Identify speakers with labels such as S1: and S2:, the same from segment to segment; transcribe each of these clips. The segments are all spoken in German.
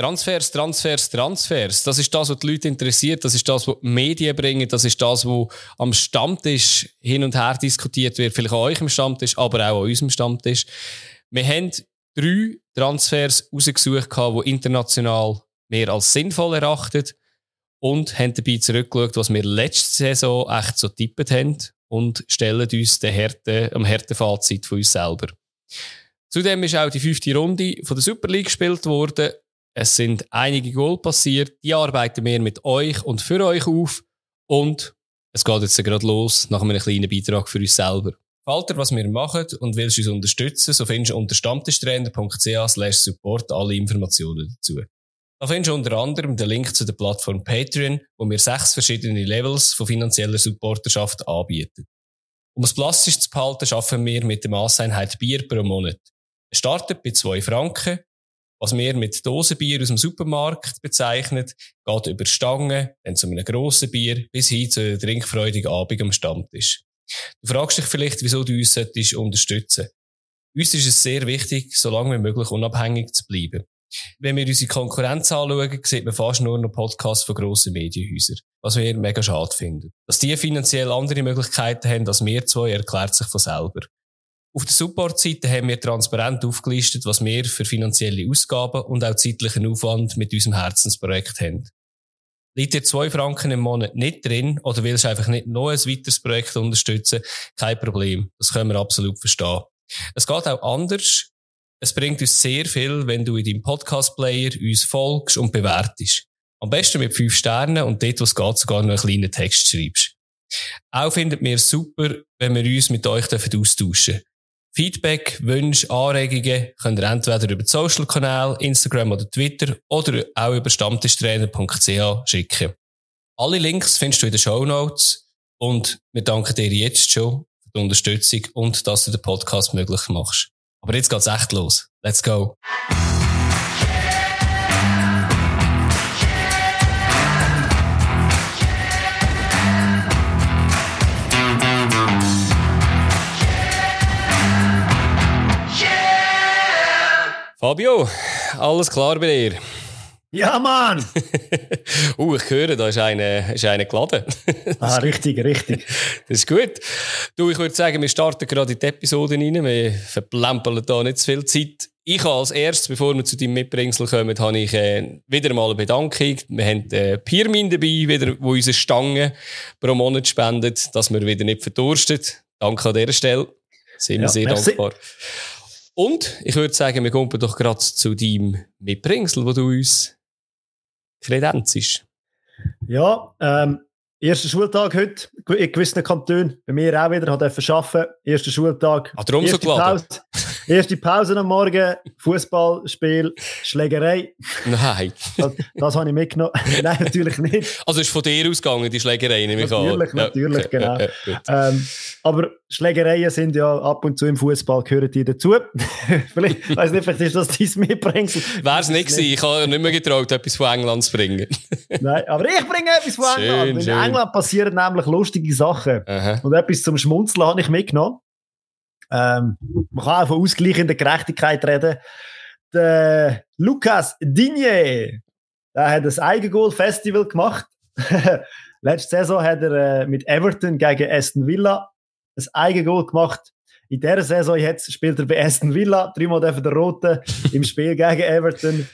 S1: Transfers, Transfers, Transfers. Das ist das, was die Leute interessiert. Das ist das, was die Medien bringen. Das ist das, was am Stammtisch hin und her diskutiert wird. Vielleicht an euch im Stammtisch, aber auch an unserem Stammtisch. Wir haben drei Transfers rausgesucht, die international mehr als sinnvoll erachtet und haben dabei zurückgeschaut, was wir letzte Saison echt so tippet haben und stellen uns den Härte, am Härtefazit von uns selber. Zudem ist auch die fünfte Runde von der Super League gespielt worden. Es sind einige Goal passiert. Die arbeiten wir mit euch und für euch auf. Und es geht jetzt gerade los nach einem kleinen Beitrag für uns selber. Falter, was wir machen und willst uns unterstützen, so findest du unter stammtischtrainer.ch slash support alle Informationen dazu. Da findest du unter anderem den Link zu der Plattform Patreon, wo wir sechs verschiedene Levels von finanzieller Supporterschaft anbieten. Um es plastisch zu behalten, schaffen wir mit der Masseinheit Bier pro Monat. Es startet bei zwei Franken was wir mit Dosenbier aus dem Supermarkt bezeichnet, geht über Stangen, dann zu einem grossen Bier, bis hin zu einem trinkfreudigen Abend am Stammtisch. Du fragst dich vielleicht, wieso du uns solltest unterstützen Uns ist es sehr wichtig, so lange wie möglich unabhängig zu bleiben. Wenn wir unsere Konkurrenz anschauen, sieht man fast nur noch Podcasts von grossen Medienhäusern, was wir mega schade finden. Dass die finanziell andere Möglichkeiten haben als wir zwei, erklärt sich von selber. Auf der Support-Seite haben wir transparent aufgelistet, was wir für finanzielle Ausgaben und auch zeitlichen Aufwand mit unserem Herzensprojekt haben. Liegt dir zwei Franken im Monat nicht drin oder willst einfach nicht noch ein weiteres Projekt unterstützen? Kein Problem. Das können wir absolut verstehen. Es geht auch anders. Es bringt uns sehr viel, wenn du in deinem Podcast-Player uns folgst und bewertest. Am besten mit fünf Sternen und dort, wo es geht, sogar noch einen kleinen Text schreibst. Auch findet mir super, wenn wir uns mit euch austauschen dürfen. Feedback, Wünsche, Anregungen könnt ihr entweder über die Social-Kanäle, Instagram oder Twitter oder auch über stammtischtrainer.ch schicken. Alle Links findest du in den Show Notes und wir danken dir jetzt schon für die Unterstützung und dass du den Podcast möglich machst. Aber jetzt geht's echt los. Let's go! Fabio, alles klar bei dir?
S2: Ja, Mann!
S1: uh, ich höre, da ist einer, ist einer geladen.
S2: ah, richtig, richtig.
S1: Das ist gut. Du, ich würde sagen, wir starten gerade in die Episode rein. Wir verplempeln da nicht zu viel Zeit. Ich als erstes, bevor wir zu deinem Mitbringsel kommen, habe ich äh, wieder mal eine Bedankung. Wir haben äh, Pirmin dabei, wieder, wo unsere Stangen pro Monat spendet, dass wir wieder nicht verdurstet. Danke an dieser Stelle. Sind wir ja, sehr merci. dankbar. Und ich würde sagen, wir kommen doch gerade zu deinem Mitbringsel, wo du uns kredenzst.
S2: Ja, ähm, erster Schultag heute in gewissen Kantonen. Bei mir auch wieder, hat er verschaffen. Erster Schultag.
S1: Hat er so Pause,
S2: erste Pause am Morgen, Fußballspiel, Schlägerei.
S1: Nein.
S2: Das, das habe ich mitgenommen. Nein, natürlich nicht.
S1: Also ist von dir ausgegangen, die Schlägerei, nehme
S2: ich Natürlich, natürlich, ja. genau. ähm, aber Schlägereien sind ja ab und zu im Fußball gehören die dazu. vielleicht, weiß nicht, vielleicht ist das dein Mitbringsel.
S1: Wäre es nicht gewesen. Ich habe nicht mehr getraut, etwas von England zu bringen.
S2: Nein, aber ich bringe etwas von schön, England. Schön. In England passieren nämlich lustige Sachen. Aha. Und etwas zum Schmunzeln habe ich mitgenommen. Ähm, man kann auch von ausgleichender Gerechtigkeit reden. Der Lukas Digne, der hat ein Eigengoal-Festival gemacht. Letzte Saison hat er äh, mit Everton gegen Aston Villa ein Eigengoal gemacht. In dieser Saison jetzt spielt er bei Aston Villa, dreimal der Rote im Spiel gegen Everton.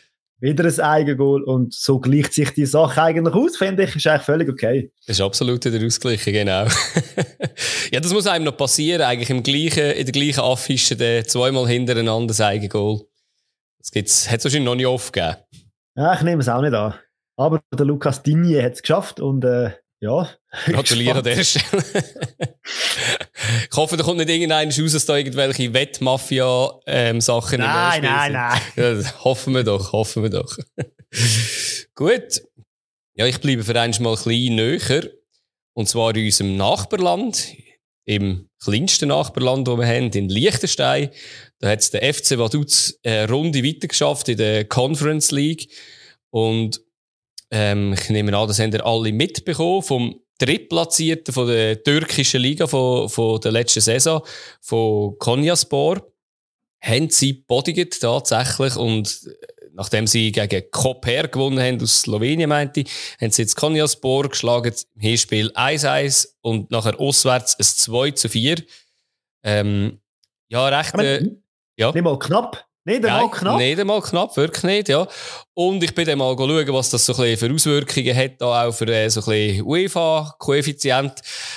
S2: Wieder ein Eigengoal und so gleicht sich die Sache eigentlich aus, finde ich. Ist eigentlich völlig okay.
S1: Das ist absolut wieder ausgleichen, genau. ja, das muss einem noch passieren, eigentlich im gleichen, in der gleichen Affische, zweimal hintereinander ein Eigengoal. Das gibt's, hat es wahrscheinlich noch nicht oft gegeben.
S2: Ja, ich nehme es auch nicht an. Aber der Lukas Digne hat es geschafft und äh, ja.
S1: Gratuliere an der Stelle. Ich hoffe, da kommt nicht irgendeiner raus, dass da irgendwelche Wettmafia-Sachen
S2: ähm, Nein, nein, nein.
S1: Ja, hoffen wir doch, hoffen wir doch. Gut. Ja, ich bleibe für einmal ein bisschen näher. Und zwar in unserem Nachbarland, im kleinsten Nachbarland, das wir haben, in Liechtenstein. Da hat es der FC Vaduz eine Runde weitergeschafft in der Conference League. Und ähm, ich nehme an, das haben ihr alle mitbekommen vom Drittplatzierten von der türkischen Liga von, von der letzten Saison, von Konyaspor. Haben sie bodiget tatsächlich und nachdem sie gegen Koper gewonnen haben aus Slowenien, meinte ich, haben sie jetzt Konyaspor geschlagen im Hinspiel 1-1 und nachher auswärts ein 2 4. Ähm, ja, recht. Äh,
S2: ja. Nicht mal knapp. Nicht einmal knapp?
S1: Nicht einmal knapp, wirklich nicht, ja. Und ich bin dann mal schauen, was das so ein für Auswirkungen hat, da auch für äh, so ein bisschen UEFA-Koeffizient.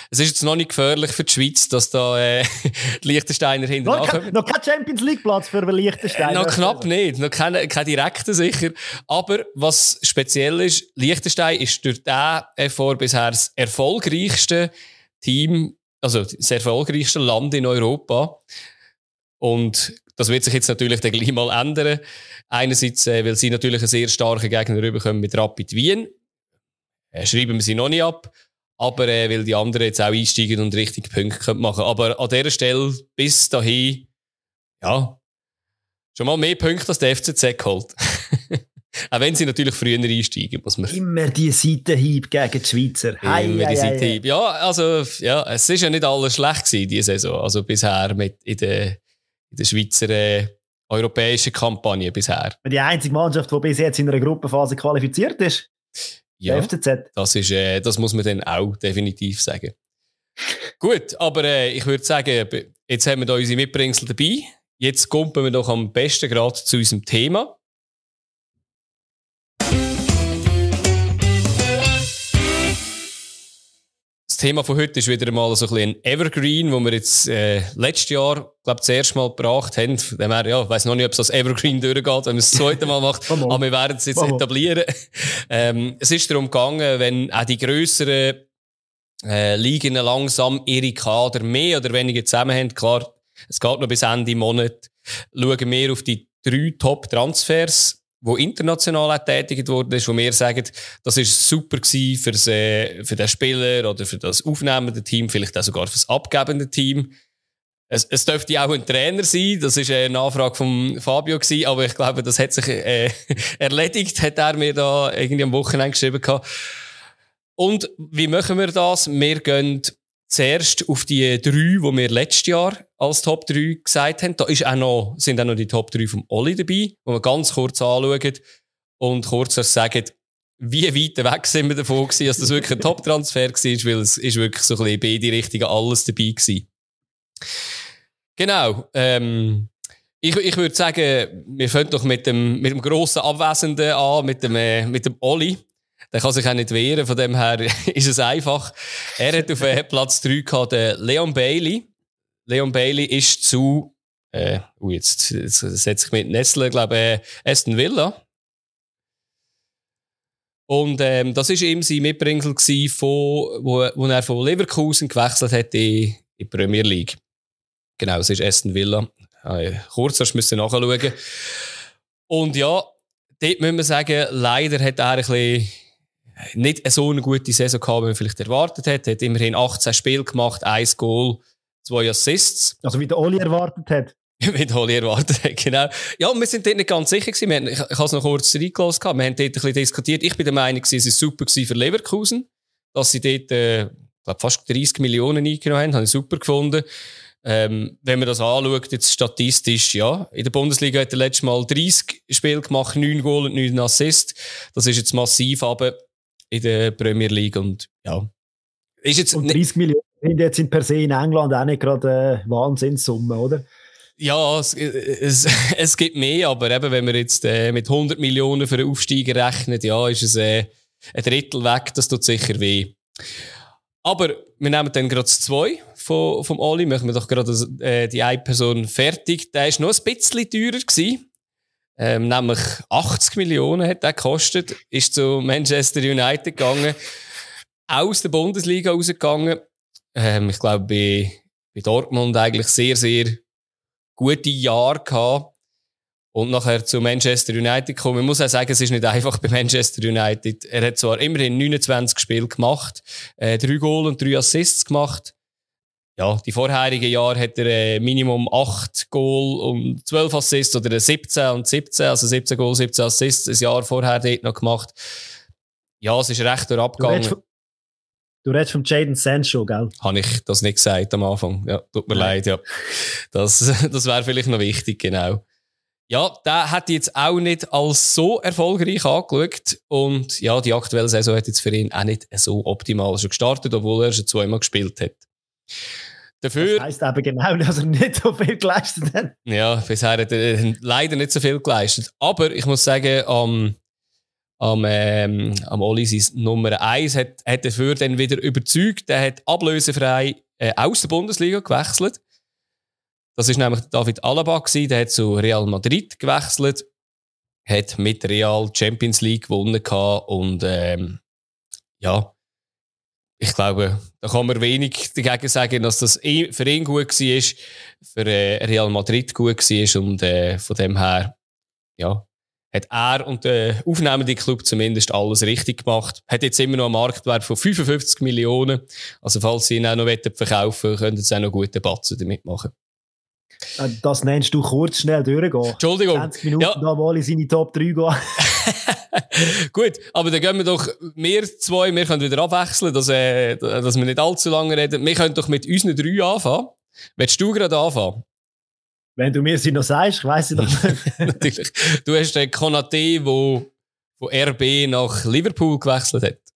S1: Es ist jetzt noch nicht gefährlich für die Schweiz, dass da äh, die Liechtensteiner hinten
S2: noch, kein, noch kein Champions League-Platz für Liechtensteiner.
S1: Äh, noch knapp nicht, noch kein, kein direkter sicher. Aber was speziell ist, Liechtenstein ist durch den vor bisher das erfolgreichste Team, also das erfolgreichste Land in Europa. Und das wird sich jetzt natürlich dann gleich mal ändern. Einerseits, äh, weil sie natürlich einen sehr starken Gegner rüberkommen mit Rapid Wien. Äh, schreiben wir sie noch nicht ab. Aber äh, weil die anderen jetzt auch einsteigen und richtig Punkte machen können. Aber an dieser Stelle bis dahin, ja, schon mal mehr Punkte als der FCZ geholt. Auch wenn sie natürlich früher einsteigen, muss man.
S2: Immer die Seitenhieb gegen die Schweizer.
S1: Hei, Immer die Seitenhieb. Ja, also, ja, es ist ja nicht alles schlecht gewesen, diese Saison. Also bisher mit in der in der Schweizer äh, europäischen Kampagne bisher.
S2: Die einzige Mannschaft, die bis jetzt in einer Gruppenphase qualifiziert ist.
S1: Ja, FCZ. Das, ist, äh, das muss man dann auch definitiv sagen. Gut, aber äh, ich würde sagen, jetzt haben wir da unsere Mitbringsel dabei. Jetzt kommen wir doch am besten gerade zu unserem Thema. Das Thema von heute ist wieder mal so ein bisschen ein Evergreen, wo wir jetzt äh, letztes Jahr, glaube das erste Mal gebracht haben. Dem her, ja, ich weiss noch nicht, ob es als Evergreen durchgeht, wenn man es das zweite Mal macht, aber wir werden es jetzt etablieren. Ähm, es ist darum gegangen, wenn auch die grösseren äh, Ligen langsam ihre Kader mehr oder weniger zusammen haben. Klar, es geht noch bis Ende Monat. Schauen wir auf die drei Top-Transfers wo international auch tätig wurde, wo wir sagen, das ist super gewesen für, äh, für den Spieler oder für das aufnehmende Team, vielleicht auch sogar für das abgebende Team. Es, es dürfte auch ein Trainer sein, das ist eine Nachfrage von Fabio gewesen, aber ich glaube, das hat sich äh, erledigt, hat er mir da irgendwie am Wochenende geschrieben gehabt. Und wie machen wir das? Wir gehen zuerst auf die drei, die wir letztes Jahr als Top 3 gesagt haben. Da ist auch noch, sind auch noch die Top 3 vom Olli dabei, wo wir ganz kurz anschauen und kurz sagen, wie weit weg sind wir davon gewesen, dass das wirklich ein Top-Transfer war, weil es ist wirklich so ein bisschen beide Richtungen alles dabei gewesen. Genau, ähm, ich, ich würde sagen, wir fangen doch mit dem, mit dem grossen Abwesenden an, mit dem, äh, mit dem Olli. Der kann sich auch nicht wehren, von dem her ist es einfach. Er hat auf äh, Platz 3 gehabt, den Leon Bailey. Leon Bailey ist zu, äh, uh, jetzt, jetzt setze ich mit Nestle, glaube ich, äh, Aston Villa. Und ähm, das war ihm sein Mitbringsel, von, wo, wo er von Leverkusen gewechselt hat in die Premier League. Genau, es ist Aston Villa. Äh, kurz, hast du nachschauen. Und ja, dort müssen wir sagen, leider hat er ein bisschen nicht so eine gute Saison gehabt, wie man vielleicht erwartet hat. Er hat immerhin 18 Spiele gemacht, ein Goal, zwei Assists.
S2: Also wie der Oli erwartet hat.
S1: wie der Oli erwartet hat, genau. Ja, wir sind dort nicht ganz sicher gewesen. Wir haben, ich, ich habe es noch kurz reingelassen. Wir haben dort ein bisschen diskutiert. Ich bin der Meinung, es war super für Leverkusen, dass sie dort, äh, glaub, fast 30 Millionen eingenommen haben. Habe ich super gefunden. Ähm, wenn man das anschaut, jetzt statistisch, ja, in der Bundesliga hat er letztes Mal 30 Spiele gemacht, 9 Goal und 9 Assists. Das ist jetzt massiv, aber in der Premier League und ja.
S2: Ist jetzt und 30 Millionen sind jetzt in per se in England auch nicht gerade äh, Wahnsinnssumme, oder?
S1: Ja, es, es, es gibt mehr, aber eben, wenn man jetzt äh, mit 100 Millionen für einen Aufsteiger rechnet, ja, ist es äh, ein Drittel weg, das tut sicher weh. Aber wir nehmen dann gerade zwei von, vom Oli, machen wir doch gerade äh, die eine Person fertig. Der war noch ein bisschen teurer gewesen. Ähm, nämlich 80 Millionen hat er gekostet, ist zu Manchester United gegangen, aus der Bundesliga rausgegangen. Ähm, ich glaube, bei, bei Dortmund eigentlich sehr, sehr gute Jahre gehabt. Und nachher zu Manchester United gekommen. Ich muss auch sagen, es ist nicht einfach bei Manchester United. Er hat zwar immerhin 29 Spiele gemacht, äh, drei Goal und drei Assists gemacht ja, die vorherigen Jahre hat er äh, Minimum 8 Goal und 12 Assists oder 17 und 17, also 17 Goal, 17 Assists, ein Jahr vorher dort noch gemacht. Ja, es ist recht durchabgegangen.
S2: Du redest vom Jaden Sancho, gell?
S1: Habe ich das nicht gesagt am Anfang. Ja, tut mir Nein. leid, ja. Das, das wäre vielleicht noch wichtig, genau. ja, der hat jetzt auch nicht als so erfolgreich angeschaut. Und ja, die aktuelle Saison hat jetzt für ihn auch nicht so optimal schon gestartet, obwohl er schon zweimal gespielt hat.
S2: Dafür, das heisst eben genau, dass er nicht so viel geleistet hat.
S1: Ja, bisher hat er leider nicht so viel geleistet. Aber ich muss sagen, am, am, ähm, am Oli Nummer 1 hat, hat dafür dann wieder überzeugt. Der hat ablösefrei äh, aus der Bundesliga gewechselt. Das ist nämlich David Alaba gewesen, der hat zu Real Madrid gewechselt, hat mit Real Champions League gewonnen und ähm, ja, ich glaube, da kann man wenig dagegen sagen, dass das für ihn gut war, für äh, Real Madrid gut war und äh, von dem her, ja, hat er und der aufnehmende Club zumindest alles richtig gemacht. Hat jetzt immer noch einen Marktwert von 55 Millionen. Also falls sie ihn auch noch verkaufen wollen, können sie auch noch gute Batzen damit machen.
S2: Äh, das nennst du kurz schnell durchgehen.
S1: Entschuldigung.
S2: 20 Minuten ja. da mal in seine Top 3 gehen.
S1: Gut, aber dann gehen wir doch, wir zwei, wir können wieder abwechseln, dass, äh, dass wir nicht allzu lange reden. Wir können doch mit unseren drei anfangen. Willst du gerade anfangen?
S2: Wenn du mir sie noch sagst, ich weiss ich doch
S1: nicht. Natürlich. Du hast den Konate, der von RB nach Liverpool gewechselt hat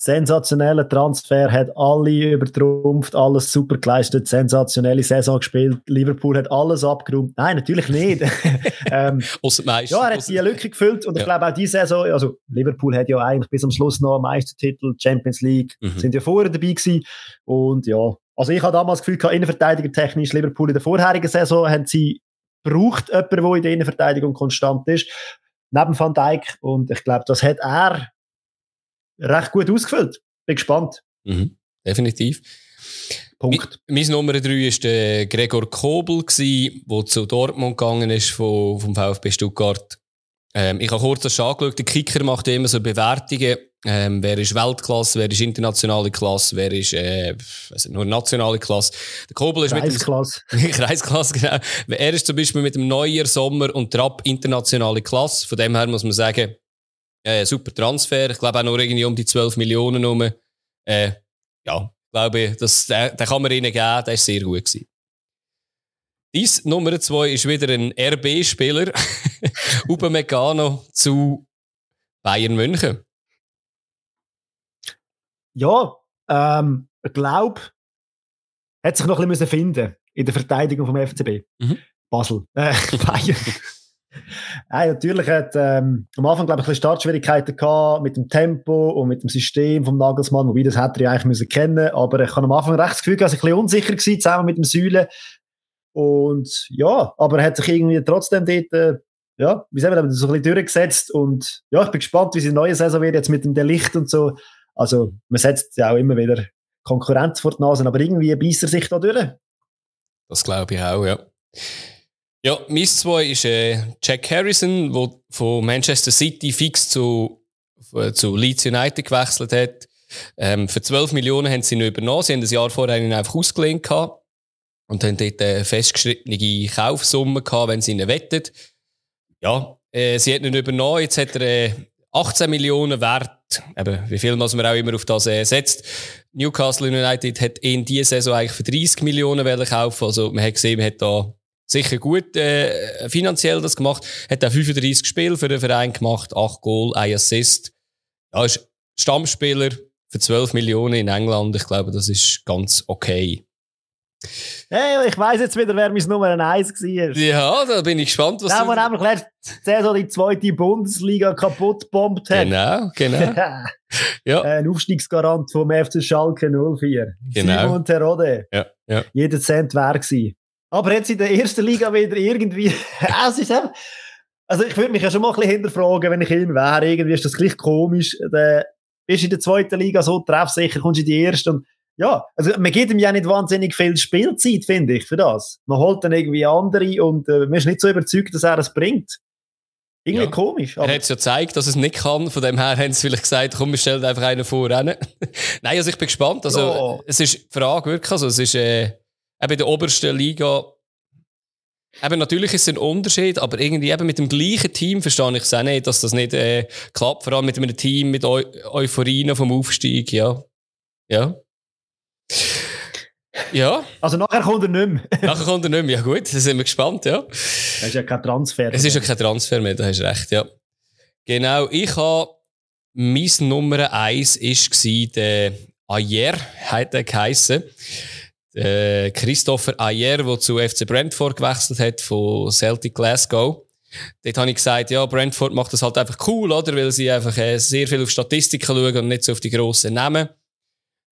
S2: sensationeller Transfer, hat alle übertrumpft, alles super geleistet, sensationelle Saison gespielt. Liverpool hat alles abgeräumt. Nein, natürlich nicht. ähm, ja, er hat die Lücke gefüllt und ja. ich glaube auch diese Saison, also Liverpool hat ja eigentlich bis am Schluss noch Meistertitel, Champions League, mhm. sind ja vorher dabei gewesen und ja, also ich habe damals das Gefühl gehabt, Innenverteidiger technisch Liverpool in der vorherigen Saison haben sie braucht jemanden, der in der Innenverteidigung konstant ist, neben Van Dijk und ich glaube, das hat er recht gut ausgefüllt. Bin gespannt.
S1: Mhm, definitiv. Punkt. Mein Nummer 3 war der Gregor Kobel, der zu Dortmund gegangen ist vom, vom VfB Stuttgart. Ähm, ich habe kurz das angeschaut. Der Kicker macht immer so Bewertungen. Ähm, wer ist Weltklasse, wer ist internationale Klasse, wer ist äh, also nur nationale Klasse. Der Kobel ist
S2: Kreisklasse.
S1: mit dem Kreisklasse, genau. Er ist zum Beispiel mit dem Neuer, Sommer und Trapp internationale Klasse. Von dem her muss man sagen, äh, super Transfer. Ich glaube auch noch irgendwie um die 12 Millionen rum. Äh, ja, glaube, das, den, den kann man ihnen geben. Der war sehr gut. Gewesen. Dies Nummer 2 ist wieder ein RB-Spieler. Upamecano zu Bayern München.
S2: Ja, ähm, ich glaube, hat sich noch ein bisschen finden in der Verteidigung vom FCB. Mhm. Basel. Äh, Bayern. Ja, natürlich hat ähm, am Anfang glaube ich ein Startschwierigkeiten gehabt mit dem Tempo und mit dem System vom Nagelsmann, wobei das hätte er eigentlich müssen kennen, aber ich habe am Anfang recht das Gefühl, dass ich ein bisschen unsicher war zusammen mit dem Säule und ja, aber er hat sich irgendwie trotzdem dort äh, ja, wir, so ein bisschen durchgesetzt und ja, ich bin gespannt, wie sie neue Saison wird jetzt mit dem Delicht und so. Also man setzt ja auch immer wieder Konkurrenz vor die Nase, aber irgendwie beißt er sich da durch.
S1: Das glaube ich auch, ja. Ja, mein zwei ist äh, Jack Harrison, der von Manchester City fix zu, äh, zu Leeds United gewechselt hat. Ähm, für 12 Millionen haben sie ihn übernommen. Sie haben ein Jahr vorher ihn einfach ausgelehnt gehabt und haben dort eine festgeschrittene Kaufsumme gehabt, wenn sie ihn wettet. Ja, äh, sie hat ihn übernommen. Jetzt hat er äh, 18 Millionen Wert. Eben, wie viel man auch immer auf das äh, setzt. Newcastle United hat ihn diese Saison eigentlich für 30 Millionen kaufen. Also man hat gesehen, man hat da sicher gut äh, finanziell das gemacht. Hat auch 35 Spiele für den Verein gemacht, 8 Goal, 1 Assist. Ja, ist Stammspieler für 12 Millionen in England. Ich glaube, das ist ganz okay.
S2: Hey, ich weiss jetzt wieder, wer mein Nummer 1 war.
S1: Ja, da bin ich gespannt,
S2: was du... Der, nämlich letzte Saison die zweite Bundesliga kaputt bombt hat.
S1: Genau, genau.
S2: ja. Ein Aufstiegsgarant vom FC Schalke 04.
S1: Genau.
S2: Simon Terode.
S1: Ja, ja.
S2: Jeder Cent wert gewesen. Aber jetzt in der ersten Liga wieder irgendwie, es ist eben, also ich würde mich ja schon mal ein bisschen hinterfragen, wenn ich ihn wäre, irgendwie ist das gleich komisch, der bist in der zweiten Liga so treffsicher, kommst in die erste und ja, also man gibt ihm ja nicht wahnsinnig viel Spielzeit, finde ich, für das. Man holt dann irgendwie andere und äh, man ist nicht so überzeugt, dass er es bringt. Irgendwie ja. komisch.
S1: Er hat es ja gezeigt, dass es nicht kann. Von dem her haben sie vielleicht gesagt, komm, wir stellen einfach einen vor. Nein, also ich bin gespannt. Also, ja. es ist die Frage wirklich, also es ist, äh, eben in der obersten Liga, eben natürlich ist es ein Unterschied, aber irgendwie eben mit dem gleichen Team verstehe ich es auch nicht, dass das nicht äh, klappt, vor allem mit einem Team mit Eu Euphorie vom Aufstieg, ja. Ja. Ja.
S2: Also nachher kommt er nicht
S1: mehr. nachher kommt er nicht mehr. Ja gut, da sind wir gespannt, ja.
S2: Das ist ja kein Transfer.
S1: Es ist ja kein Transfer mehr, da hast du recht, ja. Genau, ich habe, mein Nummer 1 war der Ayer, hat er geheissen. Christopher Ayer, der zu FC Brentford gewechselt hat, von Celtic Glasgow. Dort habe ich gesagt, ja, Brentford macht das halt einfach cool, oder? Weil sie einfach äh, sehr viel auf Statistiken schauen und nicht so auf die grossen Namen.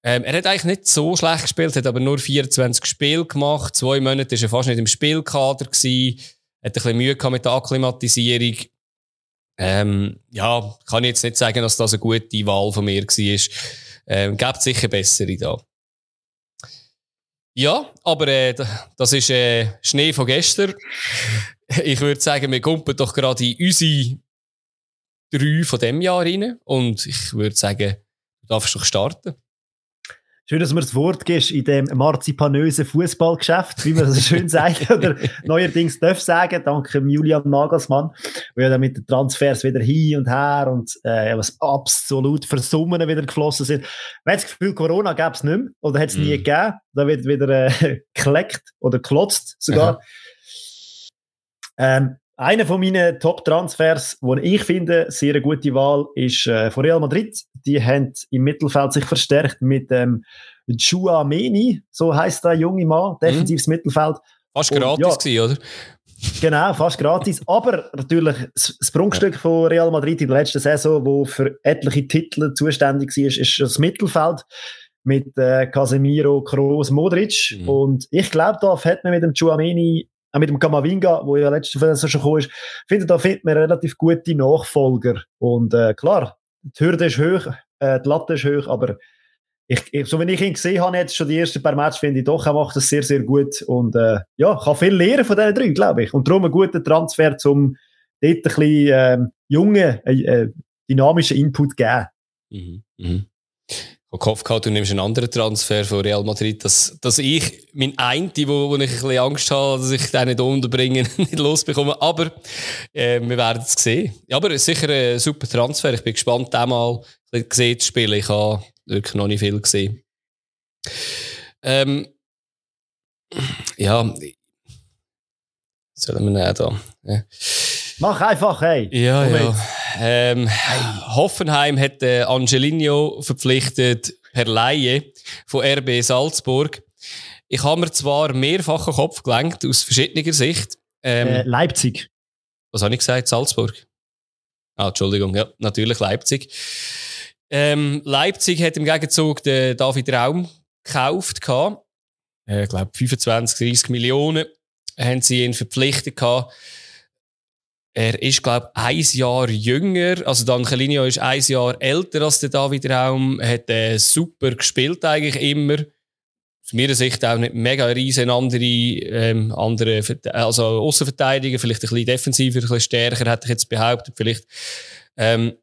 S1: Ähm, er hat eigentlich nicht so schlecht gespielt, hat aber nur 24 Spiele gemacht. Zwei Monate war er fast nicht im Spielkader. Gewesen. Hat ein bisschen Mühe gehabt mit der Akklimatisierung. Ähm, ja, kann ich jetzt nicht sagen, dass das eine gute Wahl von mir war. Ähm, gibt sicher bessere da. Ja, aber äh, das ist äh, Schnee von gestern. ich würde sagen, wir kumpen doch gerade in unsere drei von dem Jahr rein. Und ich würde sagen, du darfst doch starten.
S2: Schön, dass du mir das Wort gibst in dem marzipanösen Fußballgeschäft, wie man das schön sagt, oder neuerdings darf sagen, danke Julian Nagelsmann, wo ja dann mit den Transfers wieder hin und her und äh, was absolut Versummen wieder geflossen sind. Hat das Gefühl, Corona gäbe es nicht mehr, oder hat es mm. nie gegeben. Da wird wieder äh, gekleckt oder klotzt sogar. Ähm, einer von meinen Top-Transfers, den ich finde, sehr eine gute Wahl, ist äh, von Real Madrid. Die haben im Mittelfeld sich verstärkt mit dem ähm, Chouameni, so heißt der junge Mann, mhm. defensives mhm. Mittelfeld.
S1: Fast gratis ja, gewesen, oder?
S2: Genau, fast gratis. Aber natürlich das Prunkstück von Real Madrid in der letzten Saison, wo für etliche Titel zuständig war, ist das Mittelfeld mit äh, Casemiro, Kroos, Modric. Mhm. Und ich glaube, da hat man mit dem Chouameni auch mit dem Kamavinga, wo ja letzte Saison schon gekommen ist, finde da findet man relativ gute Nachfolger. Und äh, klar, die Hürde ist hoch, äh, die Latte ist hoch, aber ich, ich, so wenn ich ihn gesehen habe, jetzt schon die ersten paar Matches, finde ich doch, er macht das sehr, sehr gut. Und äh, ja, kann viel lernen von diesen drei, glaube ich. Und darum ein guter Transfer, um dort ein bisschen äh, jungen, äh, dynamischen Input zu geben. Mhm. Mhm
S1: im Kopf gehabt, du nimmst einen anderen Transfer von Real Madrid, dass, dass ich, mein Einti, wo, wo ich ein bisschen Angst habe, dass ich den nicht unterbringe, nicht losbekomme. Aber äh, wir werden es sehen. Ja, aber sicher ein super Transfer. Ich bin gespannt, den mal gesehen zu spielen. Ich habe wirklich noch nicht viel gesehen. Ähm, ja, sollen wir nicht da? Ja.
S2: Mach einfach, hey.
S1: Ja, Moment. ja. Ähm, Hoffenheim hat äh, Angelino verpflichtet per Laie von RB Salzburg. Ich habe mir zwar mehrfach den Kopf gelenkt, aus verschiedener Sicht.
S2: Ähm, äh, Leipzig.
S1: Was habe ich gesagt? Salzburg? Ah, Entschuldigung, ja, natürlich Leipzig. Ähm, Leipzig hat im Gegenzug den David Raum gekauft. Äh, ich glaube, 25, 30 Millionen haben sie ihn verpflichtet. Gehabt. Er ist, glaube ich, ein Jahr jünger. Also, Dan Angelino ist ein Jahr älter als der David Raum. Hat äh, super gespielt eigentlich immer. Aus meiner Sicht auch nicht mega riesen andere, ähm, andere also Außenverteidiger, vielleicht ein bisschen defensiver, ein bisschen stärker, hätte ich jetzt behauptet. Vielleicht, ähm,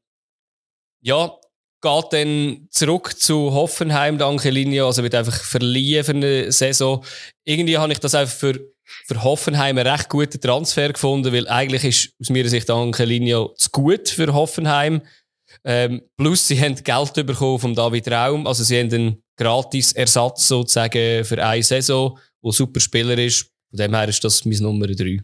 S1: ja, geht dann zurück zu Hoffenheim, der Angelino. Also, wird einfach verliehen für eine Saison. Irgendwie habe ich das einfach für für Hoffenheim einen recht guten Transfer gefunden, weil eigentlich ist aus meiner Sicht Angelino zu gut für Hoffenheim. Ähm, plus sie haben Geld bekommen vom David Raum, also sie haben einen gratis Ersatz sozusagen für eine Saison, wo super Spieler ist. Von dem her ist das mein Nummer 3.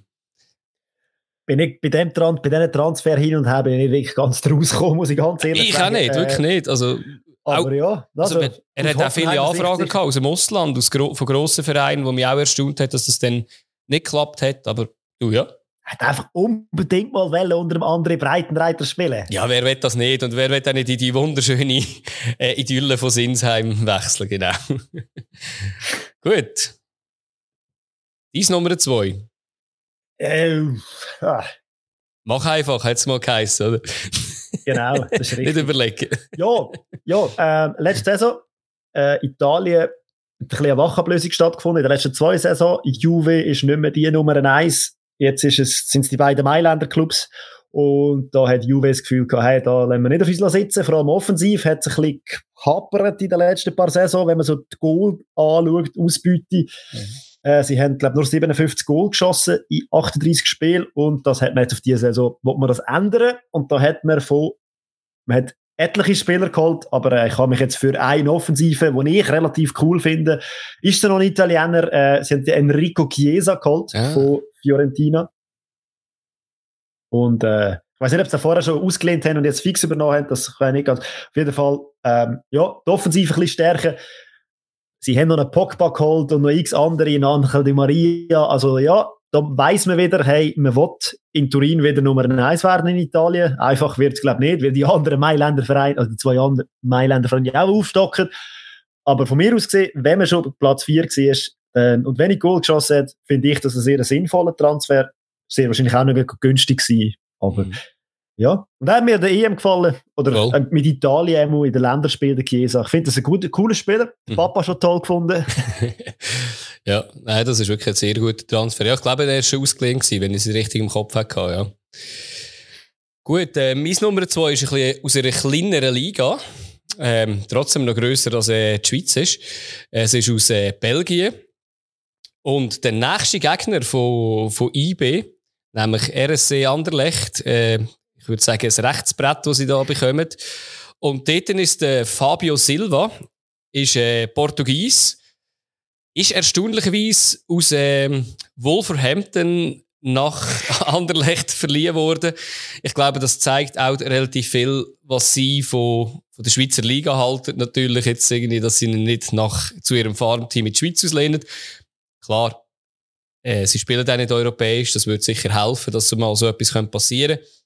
S2: Bin ich bei dem Trans bei diesen Transfer hin und her bin ich nicht wirklich ganz draus gekommen, muss ich ganz ehrlich
S1: ich
S2: sagen.
S1: Ich auch nicht, wirklich nicht. Also,
S2: aber
S1: auch,
S2: ja,
S1: also, also er hat auch viele Anfragen gehabt aus dem Ausland, aus gro von grossen Vereinen, wo mich auch erstaunt hat, dass das dann nicht geklappt hat. Aber du, ja.
S2: Er hat einfach unbedingt mal Welle unter einem anderen Breitenreiter spielen.
S1: Ja, wer will das nicht? Und wer will auch nicht in die wunderschöne äh, Idylle von Sinsheim wechseln, genau. Gut. Dies Nummer zwei.
S2: Äh, ah.
S1: Mach einfach, hat es mal geheißen, oder?
S2: Genau, das ist richtig.
S1: Nicht überlegen.
S2: ja, ja äh, letzte Saison äh, Italien hat eine Wachablösung stattgefunden. In den letzten zwei Saison. Juve ist nicht mehr die Nummer eins. Jetzt es, sind es die beiden Mailänder Clubs. Und da hat Juve das Gefühl gehabt, hey, da lassen wir nicht auf uns sitzen. Vor allem offensiv hat es ein bisschen gehapert in den letzten paar Saison, wenn man so die Goal anschaut, Ausbeute. Mhm. Äh, sie haben, glaube nur 57 Goal geschossen in 38 Spielen und das hat man jetzt auf diese Saison, wo man das ändern und da hat man von, man hat etliche Spieler geholt, aber äh, ich habe mich jetzt für eine Offensive, die ich relativ cool finde, ist er noch ein Italiener, äh, sie haben Enrico Chiesa geholt ja. von Fiorentina. Und äh, ich weiß nicht, ob sie vorher schon ausgelehnt haben und jetzt fix übernommen haben, das kann ich nicht ganz. Auf jeden Fall, ähm, ja, die Offensive ein bisschen stärker. Sie haben noch einen Pogba geholt und noch x andere, in Angel Di Maria. Also ja, da weiss man wieder, hey, man will in Turin wieder Nummer 1 werden in Italien. Einfach wird es, glaube ich, nicht, weil die anderen Mailänder Vereine, also die zwei anderen Mailänder Vereine auch aufstocken. Aber von mir aus gesehen, wenn man schon Platz 4 war äh, und wenig Goal geschossen hat, finde ich das ein sehr sinnvoller Transfer. Sehr wahrscheinlich auch nicht günstig gewesen. Aber mhm. Ja. Und er hat mir der EM gefallen. Oder cool. äh, mit Italien in den Länderspielen der Chiesa. Ich finde das ein guter, cooler Spieler. Mhm. Papa schon toll gefunden.
S1: Ja, nein, das ist wirklich ein sehr guter Transfer. Ja, ich glaube, der war schon ausgelehnt gewesen, wenn ich es richtig im Kopf hatte, ja. Gut, äh, mein Nummer zwei ist ein bisschen aus einer kleineren Liga. Ähm, trotzdem noch grösser als äh, die Schweiz ist. Es ist aus äh, Belgien. Und der nächste Gegner von, von IB, nämlich RSC Anderlecht, äh, ich würde sagen, ein Rechtsbrett, das sie da bekommen. Und dort ist der Fabio Silva, ist äh, Portugies, ist erstaunlicherweise aus ähm, Wolverhampton nach Anderlecht verliehen worden. Ich glaube, das zeigt auch relativ viel, was sie von, von der Schweizer Liga halten. Natürlich jetzt irgendwie, dass sie nicht nach, zu ihrem Farmteam in die Schweiz auslehnen. Klar, äh, sie spielen auch nicht europäisch. Das würde sicher helfen, dass mal so etwas passieren könnte.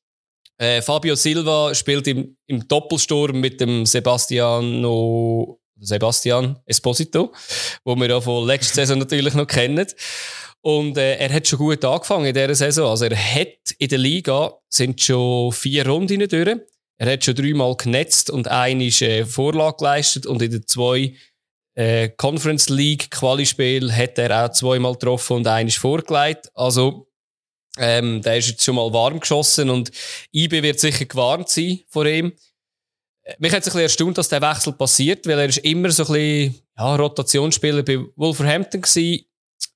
S1: Äh, Fabio Silva spielt im, im Doppelsturm mit dem Sebastiano Sebastian Esposito, wo wir ja von letzter Saison natürlich noch kennen. Und äh, er hat schon gut angefangen in dieser Saison. Also er hat in der Liga sind schon vier Runden durch. Er hat schon dreimal genetzt und eine ist äh, Vorlage geleistet und in den zwei äh, Conference League Quali-Spiel hat er auch zweimal getroffen und eine ist vorgelegt. Also ähm, der ist jetzt schon mal warm geschossen und IB wird sicher gewarnt sein vor ihm. Mich hat es ein bisschen erstaunt, dass der Wechsel passiert, weil er ist immer so ein bisschen ja, Rotationsspieler bei Wolverhampton gewesen.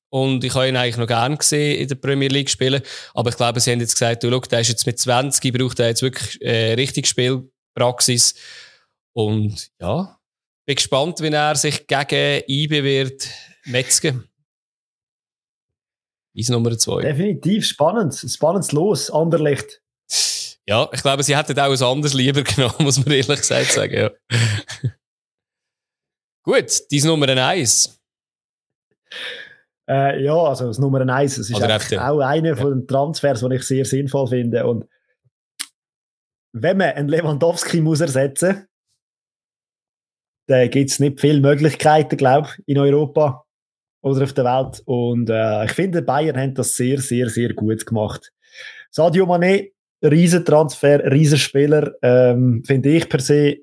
S1: Und ich habe ihn eigentlich noch gerne gesehen in der Premier League spielen. Aber ich glaube, sie haben jetzt gesagt, du, schau, der ist jetzt mit 20, braucht er jetzt wirklich äh, richtig Spielpraxis. Und ja, bin gespannt, wie er sich gegen IB wird metzgen. Ist Nummer zwei.
S2: Definitiv spannend. Spannendes Los, Anderlecht.
S1: Ja, ich glaube, sie hätten auch was anderes lieber genommen, muss man ehrlich gesagt sagen. Ja. Gut, dein Nummer eins.
S2: Äh, ja, also das Nummer eins, das ist auch einer ja. von den Transfers, die ich sehr sinnvoll finde. Und wenn man einen Lewandowski muss ersetzen dann gibt es nicht viele Möglichkeiten, glaube ich, in Europa oder auf der Welt. Und äh, ich finde, Bayern haben das sehr, sehr, sehr gut gemacht. Sadio Mané Riesentransfer, Riesenspieler, ähm, finde ich per se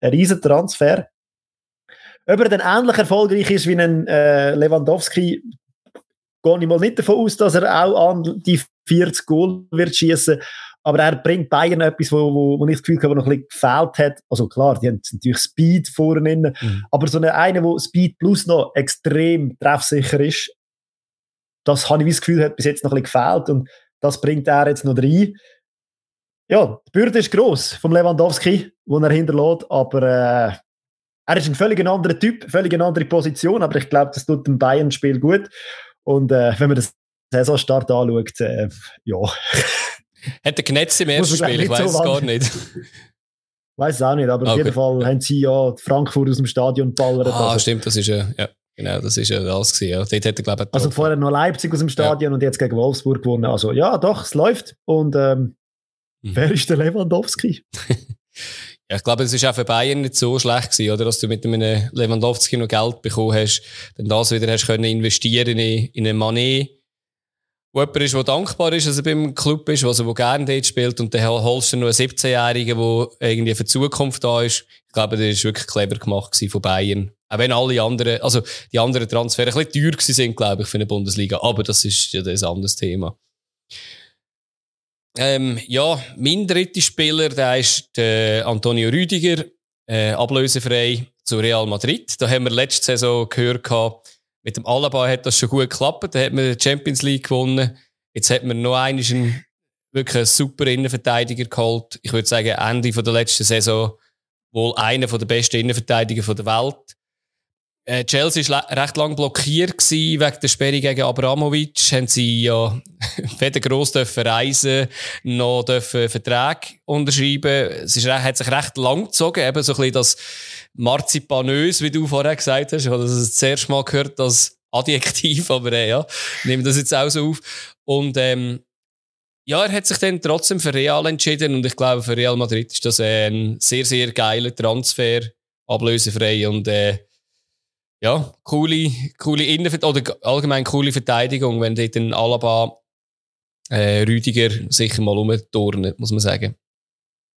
S2: ein Riesentransfer. Ob er dann ähnlich erfolgreich ist wie ein äh, Lewandowski, gehe ich mal nicht davon aus, dass er auch an die 40 Goal wird schießen. Aber er bringt Bayern etwas, wo, wo, wo ich das Gefühl habe, noch ein bisschen gefehlt hat. Also klar, die haben natürlich Speed vorne, mhm. aber so eine, eine, wo Speed plus noch extrem treffsicher ist, das habe ich das Gefühl, hat bis jetzt noch ein bisschen gefehlt. Und das bringt er jetzt noch rein. Ja, die Bürde ist gross vom Lewandowski, wo er hinterlässt, aber äh, er ist ein völlig anderer Typ, völlig eine andere Position, aber ich glaube, das tut dem Bayern-Spiel gut. Und äh, wenn man das Saisonstart anschaut, äh, ja.
S1: Hat er genetzt im ersten Spiel? Ich weiß es so gar nicht.
S2: weiß es auch nicht, aber okay. auf jeden Fall haben sie ja Frankfurt aus dem Stadion ballert.
S1: Ah, also. stimmt, das ist ja, ja. Genau, das ist ja das gewesen, ja. Dort hat er, glaube ich,
S2: Also vorher noch Leipzig aus dem Stadion ja. und jetzt gegen Wolfsburg gewonnen. Also ja, doch, es läuft. Und ähm, mhm. wer ist der Lewandowski?
S1: ja, ich glaube, es ist auch für Bayern nicht so schlecht gewesen, oder? Dass du mit einem Lewandowski noch Geld bekommen hast, dann das wieder hast können investieren in, in einen Manet, wo jemand ist, der dankbar ist, dass er beim Club ist, also, der gerne dort spielt, und dann holst du noch einen 17-Jährigen, der irgendwie für die Zukunft da ist. Ich glaube, das war wirklich clever gemacht von Bayern. Auch wenn alle anderen, also die anderen Transfers ein bisschen teuer sind, glaube ich, für eine Bundesliga. Aber das ist ja ein anderes Thema. Ähm, ja, mein dritter Spieler, der ist der Antonio Rüdiger, äh, ablösefrei zu Real Madrid. Da haben wir letzte Saison gehört, mit dem Alaba hat das schon gut geklappt. Da hat man die Champions League gewonnen. Jetzt hat man noch einen wirklich einen super Innenverteidiger geholt. Ich würde sagen, Ende der letzten Saison wohl einer der besten Innenverteidiger der Welt. Äh, Chelsea war recht lang blockiert gewesen, wegen der Sperre gegen Abramovic. Haben sie ja weder gross dürfen reisen noch dürfen Verträge unterschreiben. Es ist, hat sich recht lang gezogen, eben so ein bisschen das Marzipanös, wie du vorher gesagt hast. Ich habe das erste Mal gehört, das Adjektiv, aber äh, ja, nehme das jetzt auch so auf. Und ähm, ja, er hat sich dann trotzdem für Real entschieden und ich glaube, für Real Madrid ist das ein sehr, sehr geiler Transfer, ablösefrei und äh, ja, coole, coole Innenvert oder allgemein coole Verteidigung, wenn dort ein Alaba äh, Rüdiger sicher mal umturnen, muss man sagen.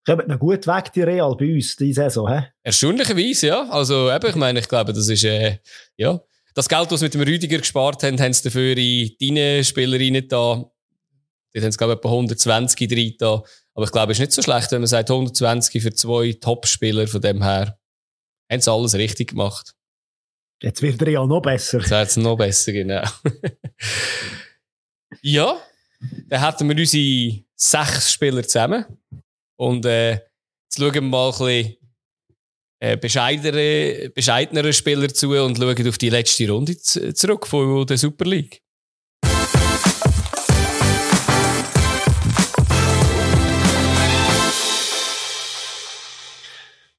S2: Kommt noch gut weg, die Real, bei uns, diese Saison, hä?
S1: Erstaunlicherweise, ja. Also, eben, ich meine, ich glaube, das ist, äh, ja. Das Geld, das sie mit dem Rüdiger gespart haben, haben sie dafür in deine Spielerinnen da. Die haben sie, glaube ich, etwa 120 drin da. Aber ich glaube, es ist nicht so schlecht, wenn man sagt 120 für zwei Top-Spieler von dem her. Haben sie alles richtig gemacht.
S2: Jetzt wird er ja noch besser.
S1: Jetzt wird es noch besser, genau. ja, dann hätten wir unsere sechs Spieler zusammen. Und äh, jetzt schauen wir mal ein bisschen äh, bescheidenere, bescheidenere Spieler zu und schauen auf die letzte Runde zurück von der Super League.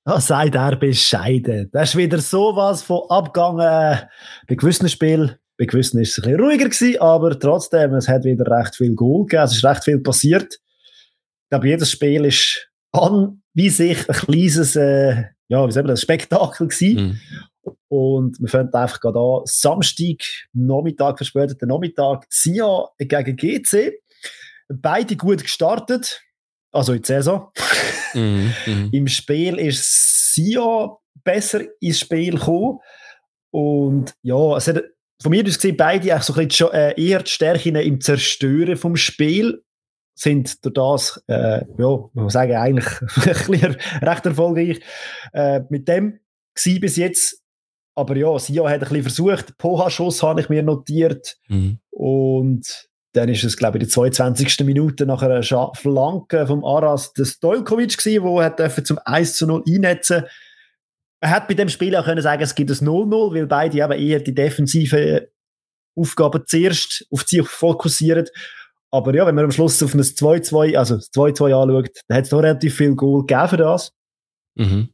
S2: Da sagt er bescheiden. Das ist wieder sowas von abgegangen. Bei gewissen Spielen, bei gewissen ist es ein bisschen ruhiger gewesen, aber trotzdem, es hat wieder recht viel Goal gegeben. Es ist recht viel passiert. Ich glaube, jedes Spiel ist an wie sich ein kleines, äh, ja, wie sagen wir das, Spektakel gewesen. Mhm. Und wir fangen einfach gerade an. Samstag, Nachmittag, verspäteter Nachmittag, Sia gegen GC. Beide gut gestartet. Also in der Saison. Mhm, mhm, Im Spiel ist Sia besser ins Spiel gekommen. Und ja, es hat von mir aus gesehen, beide auch so ein bisschen, äh, eher die Stärken im Zerstören vom Spiel sind durch das, äh, ja, man muss sagen, eigentlich recht erfolgreich. Äh, mit dem war bis jetzt. Aber ja, Sia hat ein bisschen versucht. Poha-Schuss habe ich mir notiert. Mhm. Und dann ist es, glaube ich, die 22. Minute nach einer Flanke vom Aras des Dolkovic gewesen, wo er zum 1 zu 0 einnetzen Er hat bei dem Spiel auch können sagen, es gibt ein 0-0, weil beide eben eher die defensive Aufgaben zuerst auf sich fokussieren. Aber ja, wenn man am Schluss auf ein 2-2, also das 2-2 anschaut, dann hat es noch relativ viel Goal gegeben für das.
S1: Mhm.